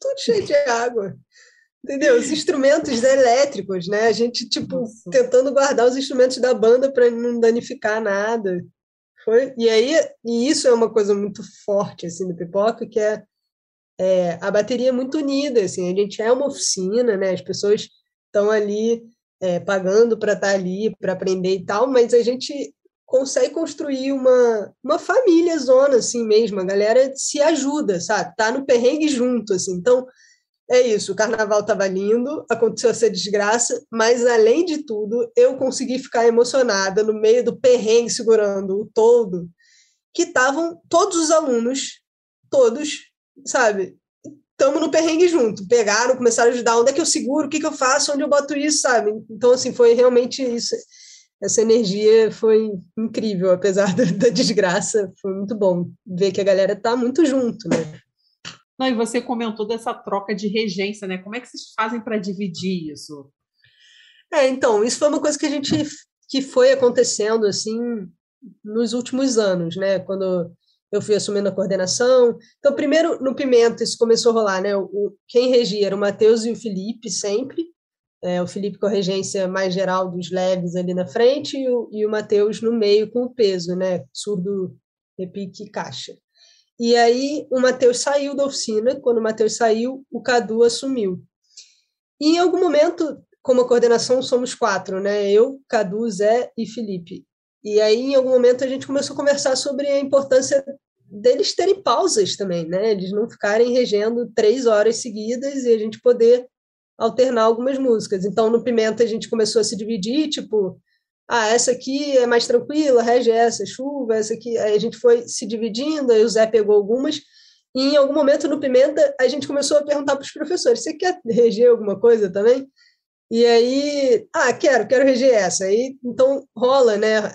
tudo cheio de água. Entendeu? Os instrumentos elétricos, né? A gente, tipo, Nossa. tentando guardar os instrumentos da banda para não danificar nada. Foi, e aí, e isso é uma coisa muito forte, assim, do Pipoca, que é, é a bateria é muito unida, assim, a gente é uma oficina, né? As pessoas estão ali é, pagando para estar tá ali, para aprender e tal, mas a gente consegue construir uma, uma família zona assim mesmo, a galera se ajuda, sabe? Tá no perrengue junto, assim. Então, é isso, o carnaval estava lindo, aconteceu essa desgraça, mas além de tudo, eu consegui ficar emocionada no meio do perrengue segurando o todo, que estavam todos os alunos, todos, sabe? Estamos no perrengue junto. Pegaram, começaram a ajudar. Onde é que eu seguro? O que, que eu faço? Onde eu boto isso, sabe? Então, assim, foi realmente isso essa energia foi incrível, apesar da, da, desgraça, foi muito bom ver que a galera tá muito junto, né? Não, e você comentou dessa troca de regência, né? Como é que vocês fazem para dividir isso? É, então, isso foi uma coisa que a gente que foi acontecendo assim nos últimos anos, né? Quando eu fui assumindo a coordenação. Então, primeiro no Pimenta isso começou a rolar, né? O, quem regia era o Matheus e o Felipe sempre é, o Felipe com a regência mais geral dos leves ali na frente e o, e o Matheus no meio com o peso, né? Surdo, repique caixa. E aí o Matheus saiu da oficina, quando o Matheus saiu, o Cadu assumiu. E em algum momento, como a coordenação somos quatro, né? Eu, Cadu, Zé e Felipe. E aí, em algum momento, a gente começou a conversar sobre a importância deles terem pausas também, né? Eles não ficarem regendo três horas seguidas e a gente poder alternar algumas músicas. Então, no Pimenta, a gente começou a se dividir, tipo, ah, essa aqui é mais tranquila, rege essa, chuva, essa aqui. Aí a gente foi se dividindo, aí o Zé pegou algumas. E em algum momento no Pimenta, a gente começou a perguntar para os professores: você quer reger alguma coisa também? E aí, ah, quero, quero reger essa. Aí, então rola, né? A,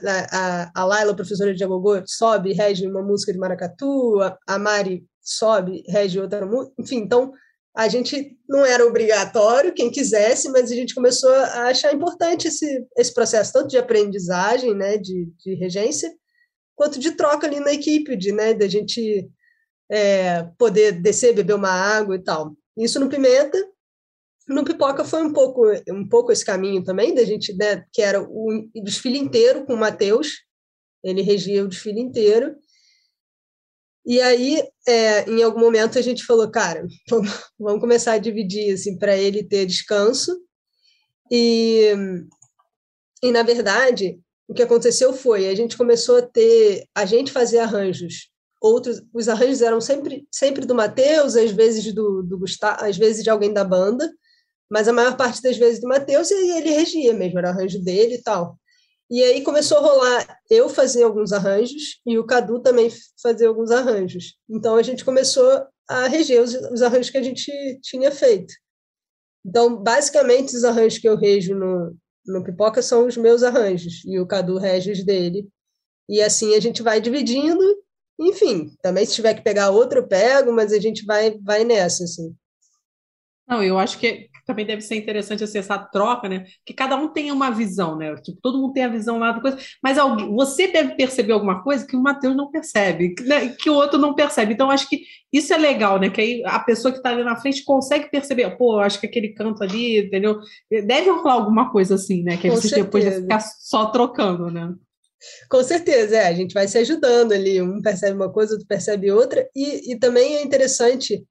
a, a Laila, professora de Agogô, sobe, rege uma música de maracatu, a, a Mari sobe, rege outra música. Enfim, então a gente não era obrigatório, quem quisesse, mas a gente começou a achar importante esse, esse processo, tanto de aprendizagem, né, de, de regência, quanto de troca ali na equipe, de, né, da gente é, poder descer, beber uma água e tal. Isso no Pimenta. No Pipoca foi um pouco, um pouco esse caminho também, da gente, né, que era o desfile inteiro com o Matheus, ele regia o desfile inteiro, e aí, é, em algum momento, a gente falou, cara, vamos começar a dividir, assim, para ele ter descanso. E, e, na verdade, o que aconteceu foi, a gente começou a ter, a gente fazer arranjos. Outros, os arranjos eram sempre, sempre do Matheus, às vezes do, do Gustavo, às vezes de alguém da banda, mas a maior parte das vezes do Matheus, e ele regia mesmo, era arranjo dele e tal. E aí começou a rolar eu fazer alguns arranjos e o Cadu também fazer alguns arranjos. Então a gente começou a reger os, os arranjos que a gente tinha feito. Então, basicamente, os arranjos que eu rejo no, no Pipoca são os meus arranjos e o Cadu rege os dele. E assim a gente vai dividindo. Enfim, também se tiver que pegar outro, eu pego, mas a gente vai, vai nessa, assim. Não, eu acho que também deve ser interessante assim, essa troca, né? Que cada um tem uma visão, né? Tipo, todo mundo tem a visão lá da coisa, mas alguém, você deve perceber alguma coisa que o Matheus não percebe, né? que o outro não percebe. Então, acho que isso é legal, né? Que aí a pessoa que está ali na frente consegue perceber, pô, acho que aquele canto ali, entendeu? Deve rolar alguma coisa assim, né? Que aí você depois vai ficar só trocando, né? Com certeza, é, a gente vai se ajudando ali, um percebe uma coisa, outro percebe outra, e, e também é interessante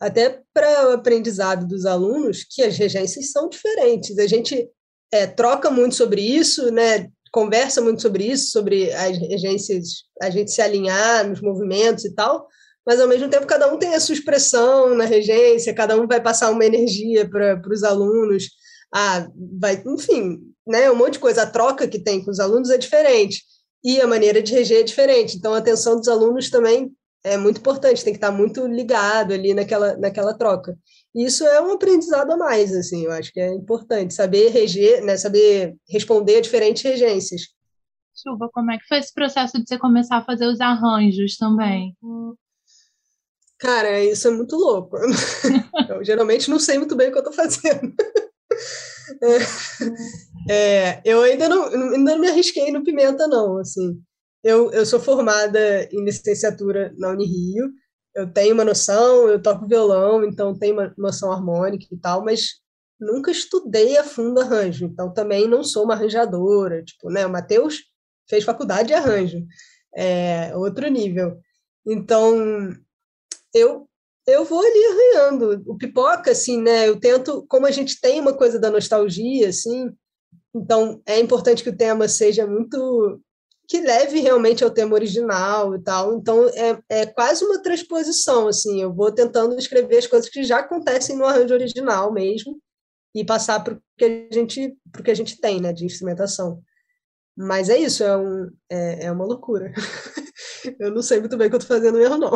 até para o aprendizado dos alunos, que as regências são diferentes. A gente é, troca muito sobre isso, né? conversa muito sobre isso, sobre as regências, a gente se alinhar nos movimentos e tal, mas ao mesmo tempo cada um tem a sua expressão na regência, cada um vai passar uma energia para os alunos. ah, vai, enfim, né, um monte de coisa. A troca que tem com os alunos é diferente e a maneira de reger é diferente. Então, a atenção dos alunos também é muito importante, tem que estar muito ligado ali naquela, naquela troca. E isso é um aprendizado a mais, assim, eu acho que é importante saber reger, né, saber responder a diferentes regências. Chuva, como é que foi esse processo de você começar a fazer os arranjos também? Cara, isso é muito louco. eu geralmente não sei muito bem o que eu estou fazendo. É, eu ainda não, ainda não me arrisquei no Pimenta, não, assim. Eu, eu sou formada em licenciatura na Unirio, eu tenho uma noção, eu toco violão, então tenho uma noção harmônica e tal, mas nunca estudei a fundo arranjo, então também não sou uma arranjadora, tipo, né, o Matheus fez faculdade de arranjo, é outro nível. Então, eu eu vou ali arranhando. O pipoca, assim, né? Eu tento, como a gente tem uma coisa da nostalgia, assim, então é importante que o tema seja muito que leve realmente ao tema original e tal. Então é, é quase uma transposição, assim. Eu vou tentando escrever as coisas que já acontecem no arranjo original mesmo e passar para o que a gente, que a gente tem, né, de instrumentação. Mas é isso, é, um, é, é uma loucura. eu não sei muito bem o que eu estou fazendo mesmo, não.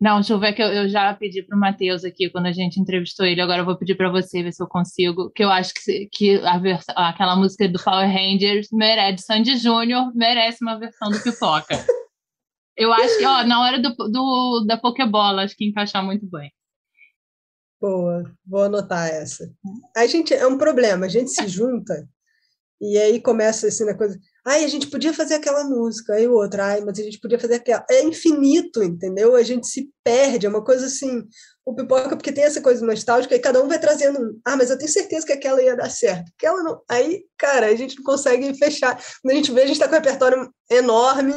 Não, deixa eu ver que eu, eu já pedi para o Matheus aqui quando a gente entrevistou ele. Agora eu vou pedir para você ver se eu consigo. Que eu acho que, que a aquela música do Power Rangers merece, Sandy Júnior merece uma versão do Pipoca. eu acho que, ó, na hora do, do, da Pokébola, acho que encaixar muito bem. Boa, vou anotar essa. A gente é um problema, a gente se junta e aí começa assim na coisa. Ai, a gente podia fazer aquela música, aí o outro, ai, mas a gente podia fazer aquela. É infinito, entendeu? A gente se perde, é uma coisa assim. O pipoca, porque tem essa coisa nostálgica, e cada um vai trazendo um. Ah, mas eu tenho certeza que aquela ia dar certo. Aquela não. Aí, cara, a gente não consegue fechar. Quando a gente vê, a gente está com um repertório enorme,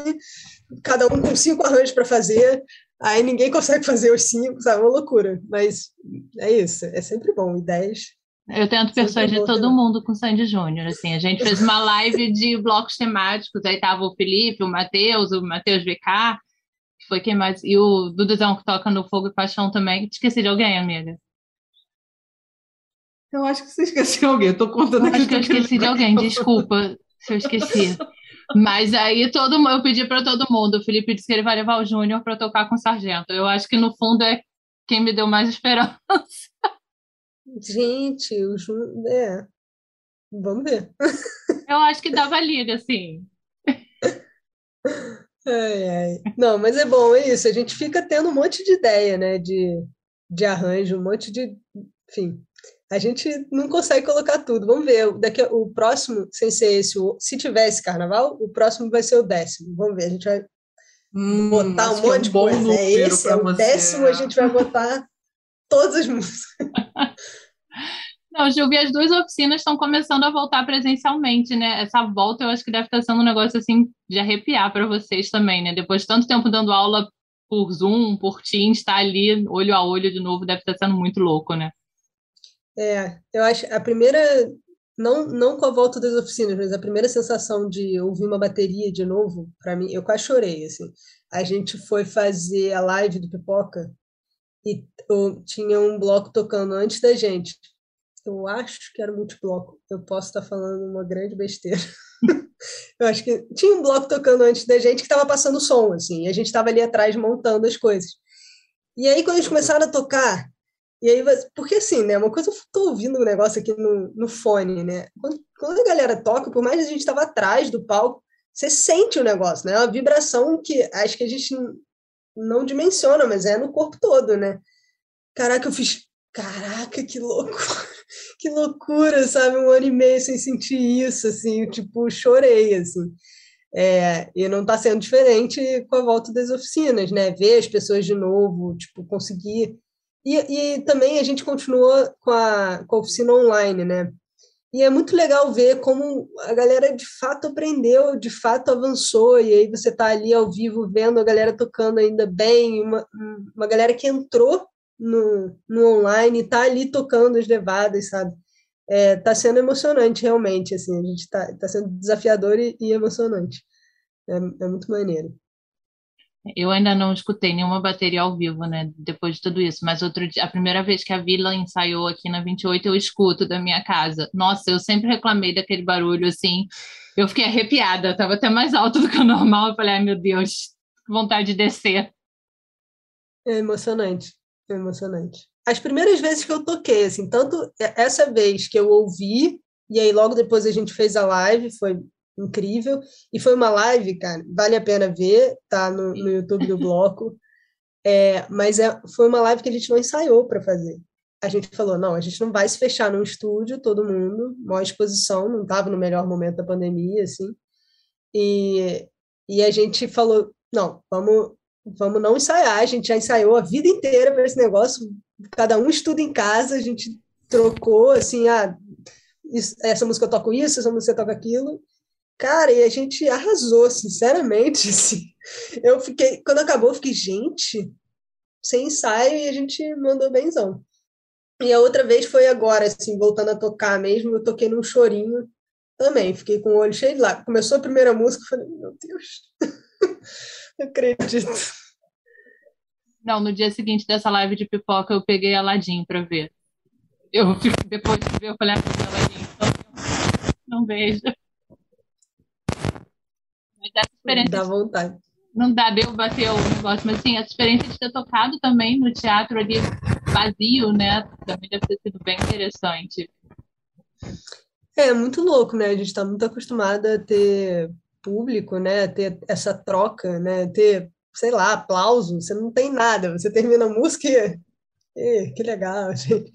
cada um com cinco arranjos para fazer. Aí ninguém consegue fazer os cinco, sabe? É uma loucura. Mas é isso, é sempre bom. Ideias eu tento persuadir todo mundo com Sandy Júnior, assim, a gente fez uma live de blocos temáticos, aí tava o Felipe, o Matheus, o Matheus VK, que foi quem mais, e o Duduzão que toca no Fogo e Paixão também, esqueci de alguém, amiga? Eu acho que você esqueceu alguém, eu tô contando eu Acho que eu esqueci de alguém, desculpa se eu esqueci. Mas aí todo eu pedi para todo mundo, o Felipe disse que ele vai levar o Júnior para tocar com o Sargento. Eu acho que no fundo é quem me deu mais esperança. Gente, o Júnior. É. Vamos ver. Eu acho que dava liga, sim. Ai, ai. Não, mas é bom, é isso. A gente fica tendo um monte de ideia, né? De, de arranjo, um monte de. Enfim, a gente não consegue colocar tudo. Vamos ver. Daqui, o próximo, sem ser esse, se tivesse carnaval, o próximo vai ser o décimo. Vamos ver. A gente vai hum, botar um monte é um de coisa. É esse, é o você. décimo, a gente vai botar todas as músicas. Não, Gilvi, as duas oficinas estão começando a voltar presencialmente, né? Essa volta eu acho que deve estar sendo um negócio assim de arrepiar para vocês também, né? Depois de tanto tempo dando aula por Zoom, por Teams, estar tá ali olho a olho de novo deve estar sendo muito louco, né? É, eu acho a primeira, não, não com a volta das oficinas, mas a primeira sensação de ouvir uma bateria de novo, para mim, eu quase chorei, assim. A gente foi fazer a live do Pipoca e tinha um bloco tocando antes da gente. Eu acho que era multibloco. Eu posso estar falando uma grande besteira. eu acho que tinha um bloco tocando antes da gente que estava passando som, assim, e a gente estava ali atrás montando as coisas. E aí, quando eles começaram a tocar, e aí, porque assim, né? Uma coisa eu tô ouvindo um negócio aqui no, no fone, né? Quando, quando a galera toca, por mais que a gente estava atrás do palco, você sente o negócio, né? É uma vibração que acho que a gente não dimensiona, mas é no corpo todo, né? Caraca, eu fiz. Caraca, que louco! Que loucura, sabe? Um ano e meio sem sentir isso, assim, tipo, chorei, assim. É, e não está sendo diferente com a volta das oficinas, né? Ver as pessoas de novo, tipo, conseguir. E, e também a gente continua com a, com a oficina online, né? E é muito legal ver como a galera de fato aprendeu, de fato avançou, e aí você está ali ao vivo vendo a galera tocando ainda bem, uma, uma galera que entrou no, no online, está ali tocando as levadas, sabe? É, tá sendo emocionante, realmente, assim, a gente está tá sendo desafiador e, e emocionante. É, é muito maneiro. Eu ainda não escutei nenhuma bateria ao vivo, né? Depois de tudo isso. Mas outro dia, a primeira vez que a Vila ensaiou aqui na 28, eu escuto da minha casa. Nossa, eu sempre reclamei daquele barulho assim. Eu fiquei arrepiada, estava até mais alto do que o normal. Eu falei, ai meu Deus, vontade de descer. É emocionante, é emocionante. As primeiras vezes que eu toquei, assim, tanto essa vez que eu ouvi, e aí logo depois a gente fez a live, foi incrível. E foi uma live, cara, vale a pena ver, tá no, no YouTube do Bloco. É, mas é, foi uma live que a gente não ensaiou para fazer. A gente falou, não, a gente não vai se fechar num estúdio, todo mundo, maior exposição, não estava no melhor momento da pandemia, assim. E, e a gente falou, não, vamos, vamos não ensaiar, a gente já ensaiou a vida inteira para esse negócio, cada um estuda em casa, a gente trocou, assim, ah, isso, essa música eu toco isso, essa música eu toco aquilo, Cara, e a gente arrasou, sinceramente. Assim. Eu fiquei, quando acabou, eu fiquei, gente, sem ensaio e a gente mandou benzão. E a outra vez foi agora, assim, voltando a tocar mesmo, eu toquei num chorinho também, fiquei com o olho cheio de lá. Começou a primeira música, eu falei, meu Deus, não acredito. Não, no dia seguinte dessa live de pipoca, eu peguei Aladim para ver. Eu, depois de ver, eu falei, ah, Aladim, não vejo. Mas essa experiência. Dá vontade. Não dá, deu, bater o negócio, mas assim, essa experiência de ter tocado também no teatro ali vazio, né? Também deve ter sido bem interessante. É, muito louco, né? A gente está muito acostumada a ter público, né? A ter essa troca, né? Ter, sei lá, aplauso. Você não tem nada. Você termina a música e... que legal, gente.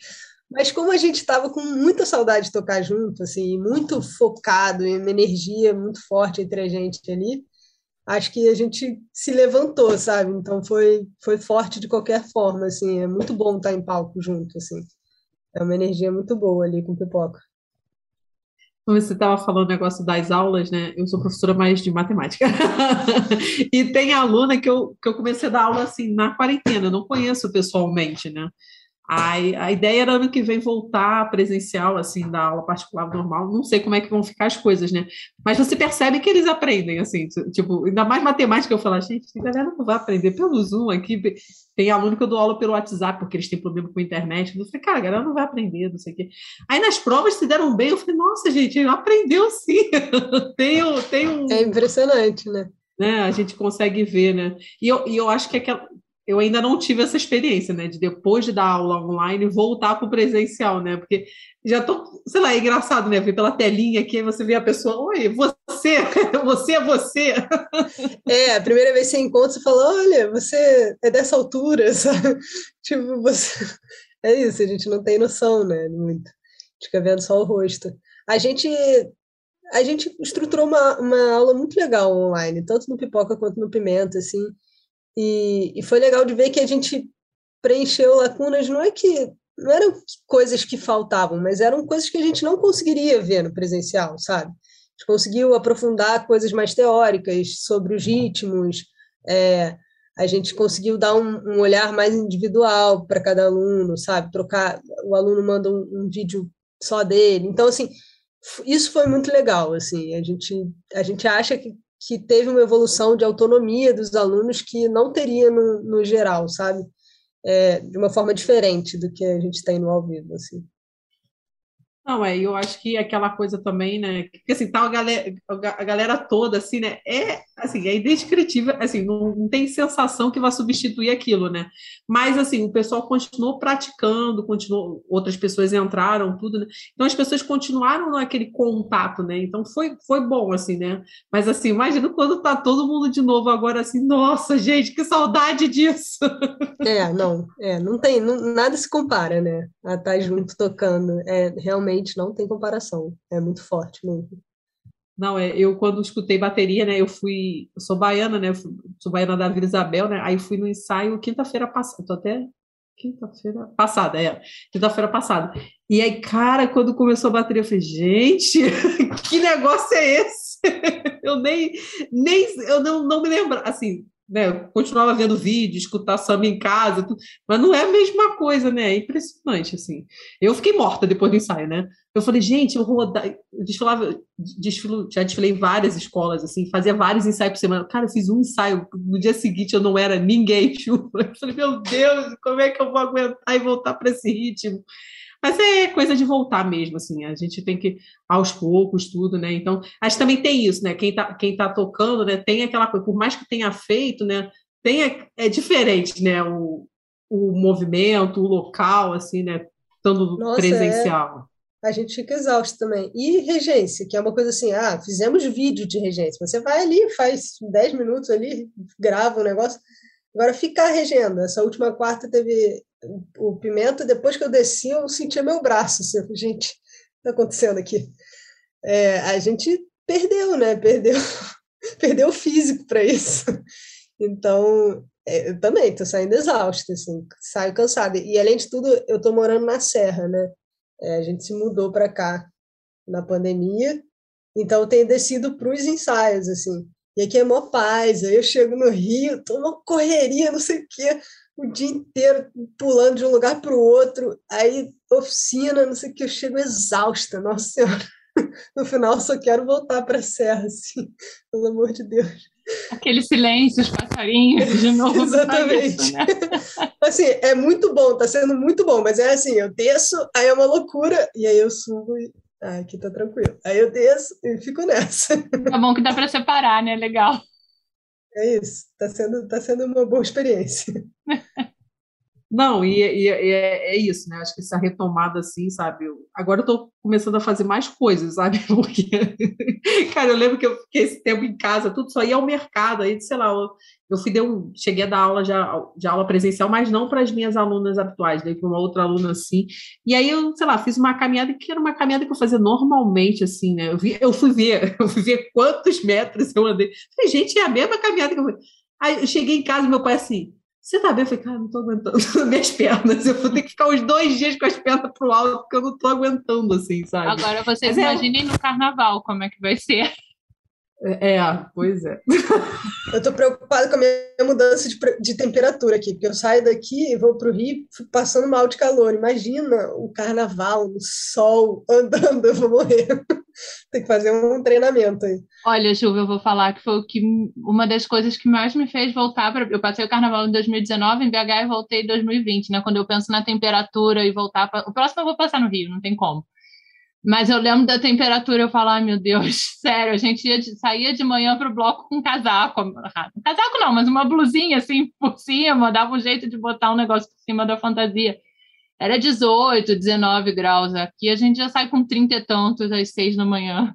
Mas como a gente estava com muita saudade de tocar junto, assim, muito focado em uma energia muito forte entre a gente ali, acho que a gente se levantou, sabe? Então foi foi forte de qualquer forma, assim, é muito bom estar em palco junto, assim. É uma energia muito boa ali com Pipoca. Você estava falando o negócio das aulas, né? Eu sou professora mais de matemática. e tem aluna que eu, que eu comecei a dar aula assim na quarentena, não conheço pessoalmente, né? A, a ideia era ano que vem voltar presencial, assim, da aula particular normal. Não sei como é que vão ficar as coisas, né? Mas você percebe que eles aprendem, assim, tipo, ainda mais matemática. Eu falo, gente, a galera não vai aprender pelo Zoom aqui. Tem aluno que eu dou aula pelo WhatsApp, porque eles têm problema com a internet. Eu falei, cara, a galera não vai aprender, não sei o quê. Aí nas provas se deram bem. Eu falei, nossa, gente, aprendeu sim. tem, tem um. É impressionante, né? né? A gente consegue ver, né? E eu, e eu acho que aquela eu ainda não tive essa experiência, né, de depois de dar aula online voltar para o presencial, né, porque já tô, sei lá, é engraçado, né, ver pela telinha aqui, você vê a pessoa, oi, você, você é você. É, a primeira vez que você encontra, você fala, olha, você é dessa altura, sabe? Tipo, você... É isso, a gente não tem noção, né, muito. Fica vendo só o rosto. A gente a gente estruturou uma, uma aula muito legal online, tanto no Pipoca quanto no Pimenta, assim, e, e foi legal de ver que a gente preencheu lacunas, não é que não eram coisas que faltavam, mas eram coisas que a gente não conseguiria ver no presencial, sabe? A gente conseguiu aprofundar coisas mais teóricas sobre os ritmos, é, a gente conseguiu dar um, um olhar mais individual para cada aluno, sabe? Trocar, o aluno manda um, um, vídeo só dele. Então, assim, isso foi muito legal, assim, a gente, a gente acha que que teve uma evolução de autonomia dos alunos que não teria no, no geral, sabe? É, de uma forma diferente do que a gente tem no ao vivo, assim. Não, é, eu acho que aquela coisa também, né? Porque assim, tá a galera, a galera toda, assim, né? É assim, é indescritível, assim, não, não, tem sensação que vai substituir aquilo, né? Mas assim, o pessoal continuou praticando, continuou, outras pessoas entraram, tudo, né? Então as pessoas continuaram naquele contato, né? Então foi, foi bom, assim, né? Mas assim, imagina quando tá todo mundo de novo agora assim, nossa, gente, que saudade disso! É, não, é, não tem, não, nada se compara, né? A estar tá junto tocando. É realmente realmente não tem comparação. É muito forte mesmo. Não, é, eu quando escutei bateria, né, eu fui, eu sou baiana, né, sou baiana da Vila Isabel, né, aí fui no ensaio quinta-feira passada, tô até quinta-feira passada, é, quinta-feira passada. E aí, cara, quando começou a bateria, eu falei, gente, que negócio é esse? eu nem, nem, eu não, não me lembro, assim, né? Eu continuava vendo vídeo, escutar samba em casa, tudo, mas não é a mesma coisa, né? É impressionante, assim. Eu fiquei morta depois do ensaio, né? Eu falei, gente, eu vou rodar. Eu desfilava, desfilo, já desfilei em várias escolas, assim, fazia vários ensaios por semana. Cara, eu fiz um ensaio, no dia seguinte eu não era ninguém, chuva. Eu falei, meu Deus, como é que eu vou aguentar e voltar para esse ritmo? Mas é coisa de voltar mesmo, assim, a gente tem que, aos poucos, tudo, né? Então, acho que também tem isso, né? Quem tá, quem tá tocando, né, tem aquela coisa, por mais que tenha feito, né, tem, é diferente, né, o, o movimento, o local, assim, né, estando Nossa, presencial. É. A gente fica exausto também. E regência, que é uma coisa assim, ah, fizemos vídeo de regência. Você vai ali, faz 10 minutos ali, grava o um negócio. Agora, ficar regendo. Essa última quarta teve o Pimenta, depois que eu desci, eu sentia meu braço. Assim, gente, o que está acontecendo aqui? É, a gente perdeu, né? Perdeu, perdeu o físico para isso. Então, é, eu também estou saindo exausta, assim, saio cansada. E, além de tudo, eu estou morando na Serra, né? É, a gente se mudou para cá na pandemia, então eu tenho descido para os ensaios, assim. E aqui é mó paz, aí eu chego no Rio, tô uma correria, não sei o quê o dia inteiro pulando de um lugar para o outro, aí oficina, não sei o que, eu chego exausta, nossa senhora. No final, só quero voltar para a serra, assim, pelo amor de Deus. Aquele silêncio, os passarinhos, de novo. Exatamente. Isso, né? Assim, é muito bom, tá sendo muito bom, mas é assim, eu desço, aí é uma loucura, e aí eu subo e. Ah, aqui tá tranquilo. Aí eu desço e fico nessa. Tá bom que dá para separar, né? Legal. É isso, está sendo, tá sendo uma boa experiência. Não, e, e, e é, é, isso, né? Acho que essa retomada, assim, sabe? Eu, agora eu tô começando a fazer mais coisas, sabe? Porque, cara, eu lembro que eu fiquei esse tempo em casa, tudo só ia ao mercado, aí, sei lá, eu, eu fui, um, cheguei a dar aula já, de aula presencial, mas não para as minhas alunas habituais, daí para uma outra aluna assim. E aí eu, sei lá, fiz uma caminhada que era uma caminhada que eu fazia normalmente, assim, né? Eu, vi, eu fui ver, eu fui ver quantos metros eu andei. Falei, gente, é a mesma caminhada que eu fui. Aí eu cheguei em casa e meu pai assim você tá bem? Eu falei, cara, não tô aguentando minhas pernas. Eu vou ter que ficar uns dois dias com as pernas pro alto, porque eu não tô aguentando, assim, sabe? Agora vocês Mas é imaginem é... no carnaval como é que vai ser. É, pois é. Eu tô preocupada com a minha mudança de, de temperatura aqui, porque eu saio daqui e vou pro Rio passando mal de calor. Imagina o carnaval, no sol, andando, eu vou morrer. Tem que fazer um treinamento aí. Olha, Juva, eu vou falar que foi que, uma das coisas que mais me fez voltar para. Eu passei o carnaval em 2019 em BH e voltei em 2020, né? Quando eu penso na temperatura e voltar para. O próximo eu vou passar no Rio, não tem como. Mas eu lembro da temperatura, eu falo, meu Deus, sério, a gente ia de, saía de manhã para o bloco com casaco. Casaco não, mas uma blusinha assim por cima, dava um jeito de botar um negócio por cima da fantasia. Era 18, 19 graus. Aqui a gente já sai com 30 e tantos às 6 da manhã.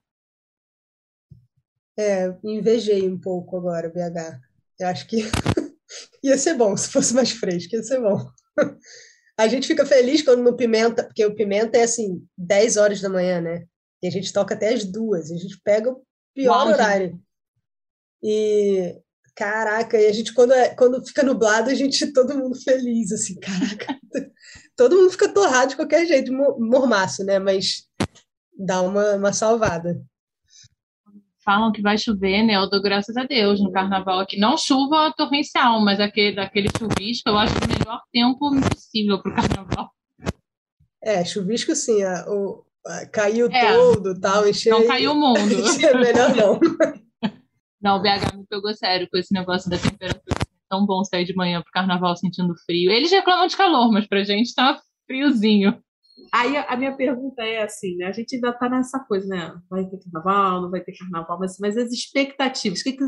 É, invejei um pouco agora, BH. Eu acho que ia ser bom se fosse mais fresco, ia ser bom. A gente fica feliz quando no Pimenta, porque o Pimenta é assim, 10 horas da manhã, né? E a gente toca até as duas. A gente pega o pior Uau, horário. Gente. E caraca, e a gente quando é, quando fica nublado, a gente todo mundo feliz assim, caraca. todo mundo fica torrado de qualquer jeito, mormaço, né? Mas dá uma, uma salvada. Falam que vai chover, né? Eu dou graças a Deus no carnaval aqui. Não chuva torrencial, mas aquele, aquele chuvisco eu acho o melhor tempo possível para o carnaval. É, chuvisco sim. A, o, a, caiu é, todo tal, encheu. Não caiu o mundo. é melhor não. Não, o BH me pegou sério com esse negócio da temperatura tão bom sair de manhã pro carnaval sentindo frio. Eles reclamam de calor, mas pra gente tá friozinho. Aí a minha pergunta é assim, né? A gente ainda tá nessa coisa, né? Vai ter carnaval, não vai ter carnaval, mas, mas as expectativas, que que,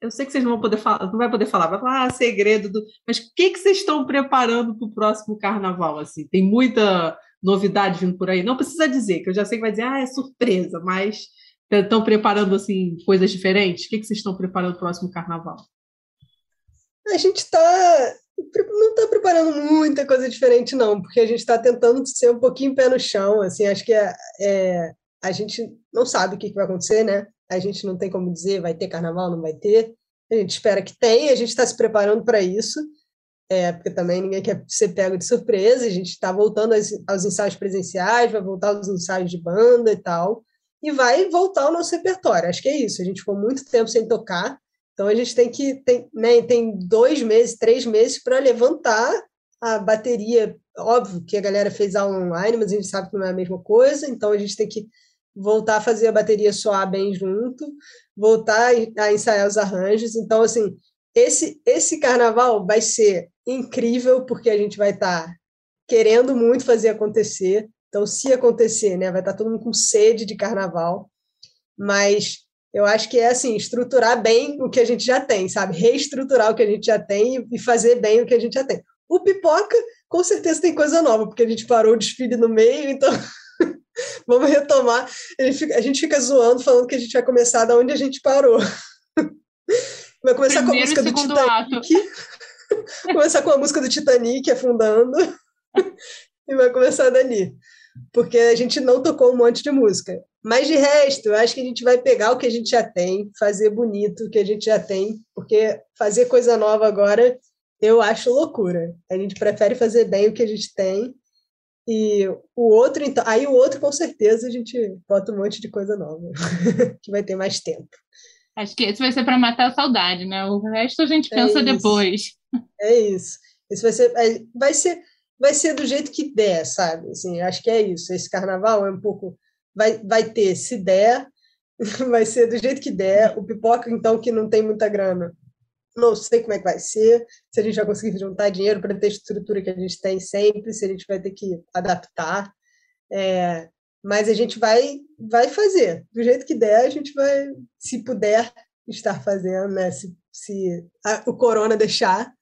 eu sei que vocês não vão poder falar, não vai poder falar, vai falar ah, segredo do. Mas o que, que vocês estão preparando para o próximo carnaval? Assim? Tem muita novidade vindo por aí. Não precisa dizer, que eu já sei que vai dizer, ah, é surpresa, mas estão preparando assim coisas diferentes? O que, que vocês estão preparando para o próximo carnaval? A gente está não está preparando muita coisa diferente, não, porque a gente está tentando ser um pouquinho pé no chão. Assim, acho que é, é, a gente não sabe o que, que, vai acontecer, né? A gente não tem como dizer vai ter carnaval, não vai ter. A gente espera que tenha, a gente está se preparando para isso, é, porque também ninguém quer ser pego de surpresa. A gente está voltando aos, aos ensaios presenciais, vai voltar aos ensaios de banda e tal, e vai voltar ao nosso repertório. Acho que é isso. A gente ficou muito tempo sem tocar Então a gente tem que tem, né, tem dois meses, três meses para levantar a bateria. Óbvio que a galera fez aula online, mas a gente sabe que não é a mesma coisa, então a gente tem que voltar a fazer a bateria soar bem junto, voltar a ensaiar os arranjos. Então, assim, esse, esse carnaval vai ser incrível, porque a gente vai estar tá querendo muito fazer acontecer. Então, se acontecer, né, vai estar tá todo mundo com sede de carnaval. Mas eu acho que é assim, estruturar bem o que a gente já tem, sabe? Reestruturar o que a gente já tem e fazer bem o que a gente já tem. O pipoca, com certeza, tem coisa nova, porque a gente parou o desfile no meio, então vamos retomar. A gente, fica, a gente fica zoando, falando que a gente vai começar da onde a gente parou. Vai começar Primeiro com a música do Titanic. começar com a música do Titanic afundando. e vai começar dali. Porque a gente não tocou um monte de música. Mas de resto, eu acho que a gente vai pegar o que a gente já tem, fazer bonito o que a gente já tem, porque fazer coisa nova agora eu acho loucura. A gente prefere fazer bem o que a gente tem. E o outro, então, aí o outro com certeza a gente bota um monte de coisa nova, que vai ter mais tempo. Acho que esse vai ser para matar a saudade, né? O resto a gente é pensa é depois. É isso. Esse vai ser, é, vai ser, vai ser do jeito que der, sabe? Assim, acho que é isso. Esse carnaval é um pouco, vai, vai ter, se der, vai ser do jeito que der. O pipoca, então, que não tem muita grana, não sei como é que vai ser, se a gente vai conseguir juntar dinheiro para ter a estrutura que a gente tem sempre, se a gente vai ter que adaptar. É, mas a gente vai vai fazer do jeito que der a gente vai se puder estar fazendo né se, se a, o corona deixar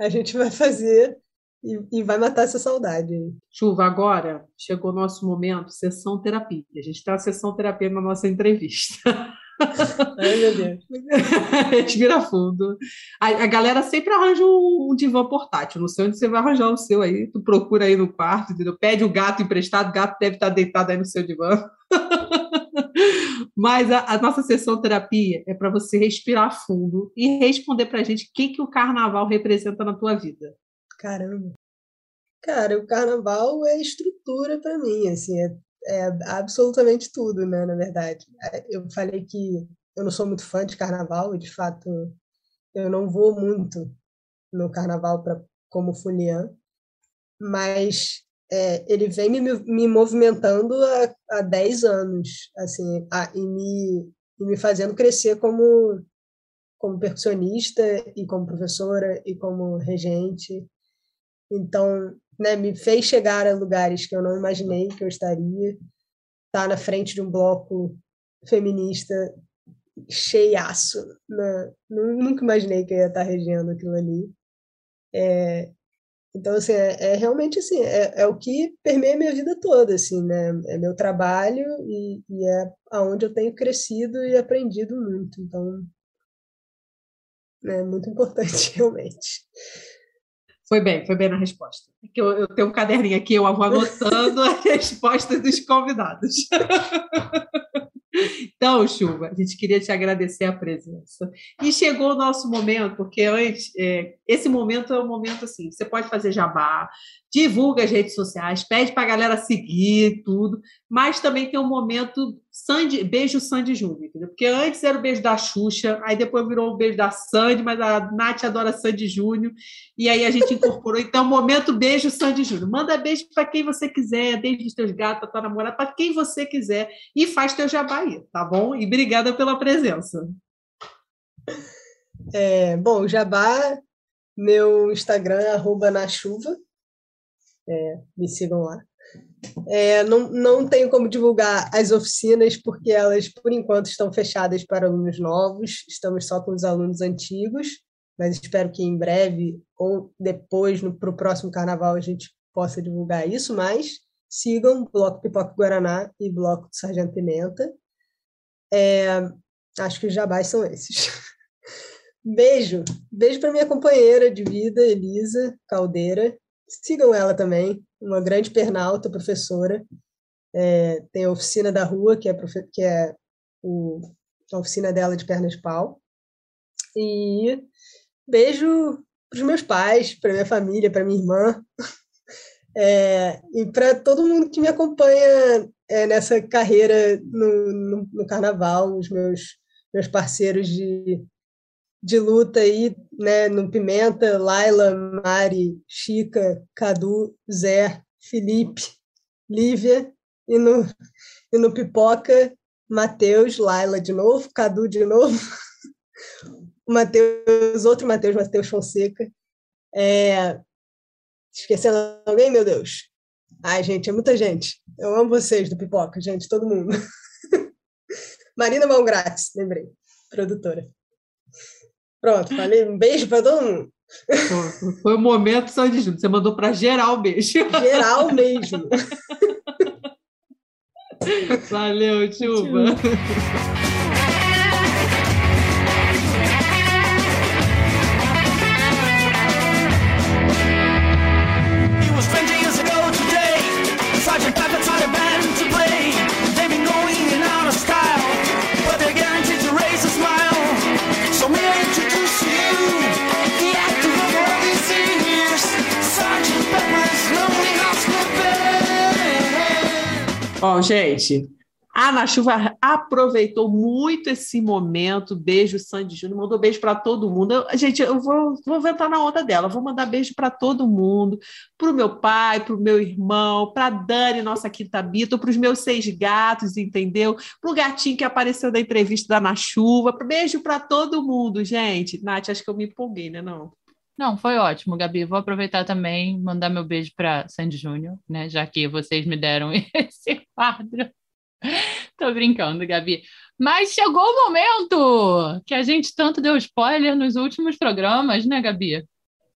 a gente vai fazer e, e, vai matar essa saudade chuva agora chegou o nosso momento sessão terapia a gente está na sessão terapia na nossa entrevista Ai, meu Deus. Respira fundo. A, a, galera sempre arranja um, um, divã portátil. Não sei onde você vai arranjar o seu aí. Tu procura aí no quarto, entendeu? Pede o gato emprestado, o gato deve estar deitado aí no seu divã. Mas a, a, nossa sessão terapia é para você respirar fundo e responder para a gente o que, que o carnaval representa na tua vida. Caramba. Cara, o carnaval é estrutura para mim, assim, é é, absolutamente tudo, né, na verdade. É, eu falei que eu não sou muito fã de carnaval, e de fato eu não vou muito no carnaval pra, como fulian, mas é, ele vem me, me movimentando há, há 10 anos, assim, a, e, me, e me fazendo crescer como, como percussionista e como professora e como regente. Então, né, me fez chegar a lugares que eu não imaginei que eu estaria. Estar tá na frente de um bloco feminista cheiaço. Né? Nunca imaginei que eu ia estar regendo aquilo ali. É, então, assim, é, é realmente assim, é, é, o que permeia minha vida toda, assim, né? É meu trabalho e, e é aonde eu tenho crescido e aprendido muito. Então, é muito importante, realmente. Foi bem, foi bem na resposta. É eu, eu tenho um caderninho aqui, eu vou anotando as respostas dos convidados. Então, Chuva, a gente queria te agradecer a presença. E chegou o nosso momento, porque antes, é, esse momento é um momento assim: você pode fazer jabá, divulga as redes sociais, pede para a galera seguir tudo, mas também tem um momento Sandy, beijo Sandy Júnior, entendeu? Porque antes era o beijo da Xuxa, aí depois virou o beijo da Sandy, mas a Nath adora Sandy Júnior, e aí a gente incorporou, então, momento beijo Sandy Júnior. Manda beijo para quem você quiser, desde os teus gatos, tua namorada, para quem você quiser, e faz teu jabá aí, tá bom? E obrigada pela presença. É, bom, jabá, meu Instagram é arroba na chuva, é, me sigam lá. É, não, não tenho como divulgar as oficinas, porque elas, por enquanto, estão fechadas para alunos novos, estamos só com os alunos antigos, mas espero que em breve ou depois, para o próximo carnaval, a gente possa divulgar isso. Mas sigam Bloco Pipoca Guaraná e Bloco do Sargento Pimenta. É, acho que os jabás são esses. Beijo. Beijo para minha companheira de vida, Elisa Caldeira. Sigam ela também, uma grande pernalta, professora. É, tem a oficina da rua, que é, que é o, a oficina dela de perna de pau. E beijo para os meus pais, para minha família, para minha irmã. É, e para todo mundo que me acompanha é, nessa carreira no, no, no, carnaval, os meus, meus parceiros de, de luta aí, né, no Pimenta, Laila, Mari, Chica, Cadu, Zé, Felipe, Lívia, e no, e no Pipoca, Matheus, Laila de novo, Cadu de novo, Matheus, outro Matheus, Matheus Fonseca. É... Esquecendo alguém, meu Deus? Ai, gente, é muita gente. Eu amo vocês do Pipoca, gente, todo mundo. Marina Mão lembrei, produtora. Pronto, falei um beijo para todo mundo. Foi o momento só de junto. Você mandou para geral beijo. Geral mesmo. Valeu, Chuba. Bom, gente, A Ana Chuva aproveitou muito esse momento. Beijo, Sandy Júnior. Mandou beijo para todo mundo. Eu, gente, eu vou, vou entrar na onda dela. Vou mandar beijo para todo mundo. Para o meu pai, para o meu irmão, para Dani, nossa quinta bita, para os meus seis gatos, entendeu? Para o gatinho que apareceu na entrevista da Ana Chuva. Beijo para todo mundo, gente. Nath, acho que eu me empolguei, né? Não. Não, foi ótimo, Gabi. Vou aproveitar também mandar meu beijo para Sandy Júnior, né? Já que vocês me deram esse quadro. Tô brincando, Gabi. Mas chegou o momento que a gente tanto deu spoiler nos últimos programas, né, Gabi?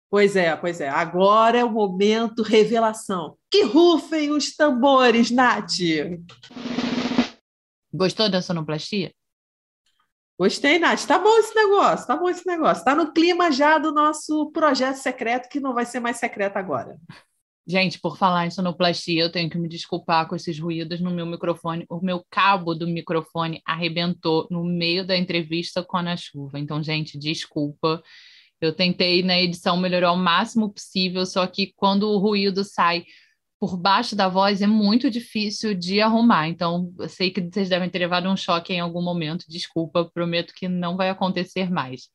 Pois é, pois é. Agora é o momento revelação. Que rufem os tambores, Nath! Gostou da sonoplastia? Gostei, Nath. Tá bom esse negócio, tá bom esse negócio. Tá no clima já do nosso projeto secreto, que não vai ser mais secreto agora. Gente, por falar em sonoplastia, eu tenho que me desculpar com esses ruídos no meu microfone. O meu cabo do microfone arrebentou no meio da entrevista com a Chuva. Então, gente, desculpa. Eu tentei na edição melhorar o máximo possível, só que quando o ruído sai por baixo da voz é muito difícil de arrumar. Então, eu sei que vocês devem ter levado um choque em algum momento. Desculpa, prometo que não vai acontecer mais.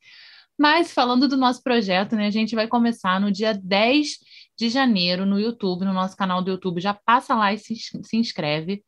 Mas falando do nosso projeto, né, a gente vai começar no dia 10 de janeiro no YouTube, no nosso canal do YouTube. Já passa lá e se, se inscreve.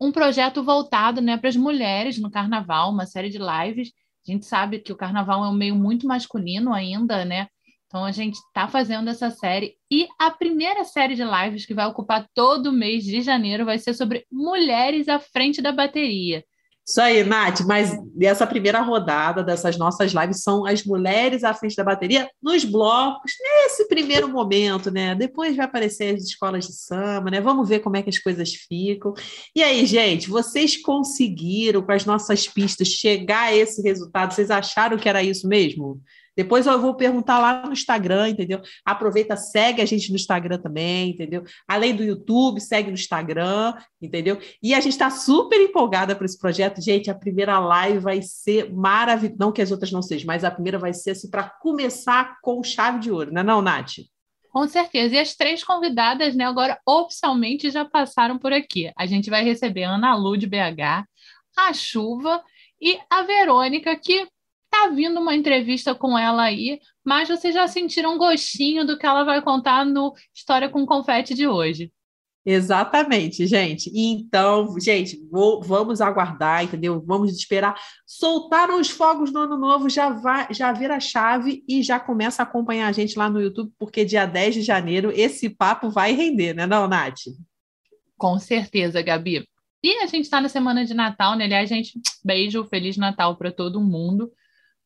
Um projeto voltado né, para as mulheres no carnaval, uma série de lives. A gente sabe que o carnaval é um meio muito masculino ainda, né? Então a gente está fazendo essa série. E a primeira série de lives que vai ocupar todo o mês de janeiro vai ser sobre mulheres à frente da bateria. Isso aí, Nath, mas essa primeira rodada dessas nossas lives são as mulheres à frente da bateria nos blocos, nesse primeiro momento, né? Depois vai aparecer as escolas de samba, né? Vamos ver como é que as coisas ficam. E aí, gente, vocês conseguiram, com as nossas pistas, chegar a esse resultado? Vocês acharam que era isso mesmo? Depois eu vou perguntar lá no Instagram, entendeu? Aproveita, segue a gente no Instagram também, entendeu? Além do YouTube, segue no Instagram, entendeu? E a gente está super empolgada para esse projeto. Gente, a primeira live vai ser maravilhosa. Não que as outras não sejam, mas a primeira vai ser assim, para começar com chave de ouro, não é não, Nath? Com certeza. E as três convidadas, né, agora oficialmente já passaram por aqui. A gente vai receber a Ana Lu de BH, a Chuva e a Verônica, que Tá vindo uma entrevista com ela aí, mas vocês já sentiram um gostinho do que ela vai contar no História com Confete de hoje. Exatamente, gente. Então, gente, vou, vamos aguardar, entendeu? Vamos esperar. Soltaram os fogos do ano novo, já vai, já vira a chave e já começa a acompanhar a gente lá no YouTube, porque dia 10 de janeiro esse papo vai render, né, não, Nath? Com certeza, Gabi. E a gente está na semana de Natal, né? Aliás, gente, beijo, Feliz Natal para todo mundo.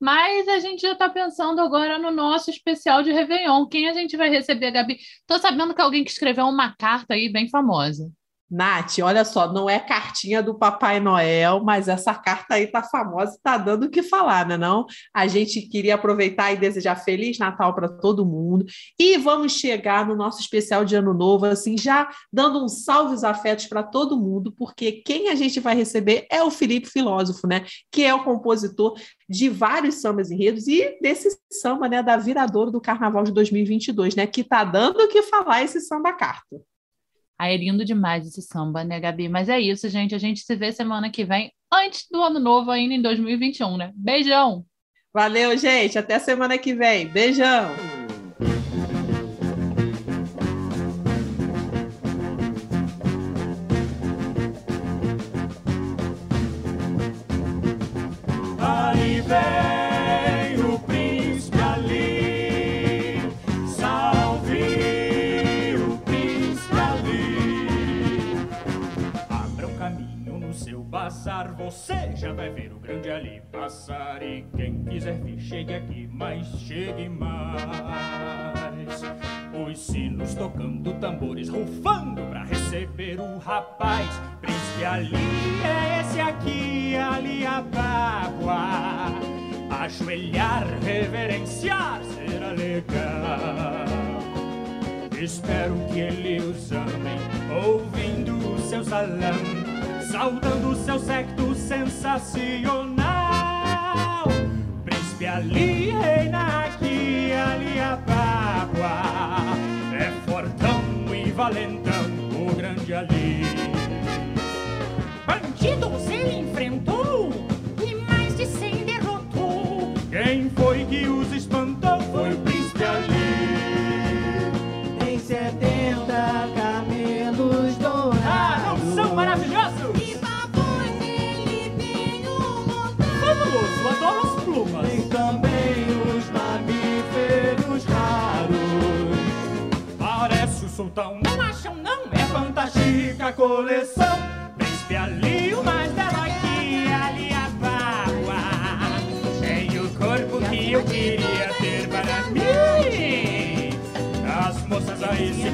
Mas a gente já está pensando agora no nosso especial de Réveillon. Quem a gente vai receber, Gabi? Estou sabendo que alguém que escreveu uma carta aí bem famosa. Nath, olha só, não é cartinha do Papai Noel, mas essa carta aí tá famosa e tá dando o que falar, né não? A gente queria aproveitar e desejar Feliz Natal para todo mundo e vamos chegar no nosso especial de Ano Novo, assim, já dando um salve os afetos para todo mundo, porque quem a gente vai receber é o Felipe Filósofo, né? Que é o compositor de vários sambas enredos e desse samba, né, da Viradouro do Carnaval de 2022, né? Que tá dando o que falar esse samba carta. Aí é lindo demais esse samba, né, Gabi? Mas é isso, gente. A gente se vê semana que vem, antes do ano novo, ainda em 2021, né? Beijão! Valeu, gente. Até semana que vem. Beijão. Bazar, você já vai ver o grande ali passar. E quem quiser vir, chegue aqui, mas chegue mais. Os sinos tocando, tambores rufando pra receber o rapaz. Príncipe ali é esse aqui, ali a Págua. Ajoelhar, reverenciar, será legal. Espero que ele os amem, ouvindo o seu salão, saudando seu secto sensacional. Príncipe ali, reina aqui, ali a Págua. É fortão e valentão, o grande ali. Não acham não? É fantástica coleção. Príncipe ali, o mais belo aqui, ali a Págua. Tem o corpo que eu queria ter para mim. As moças aí se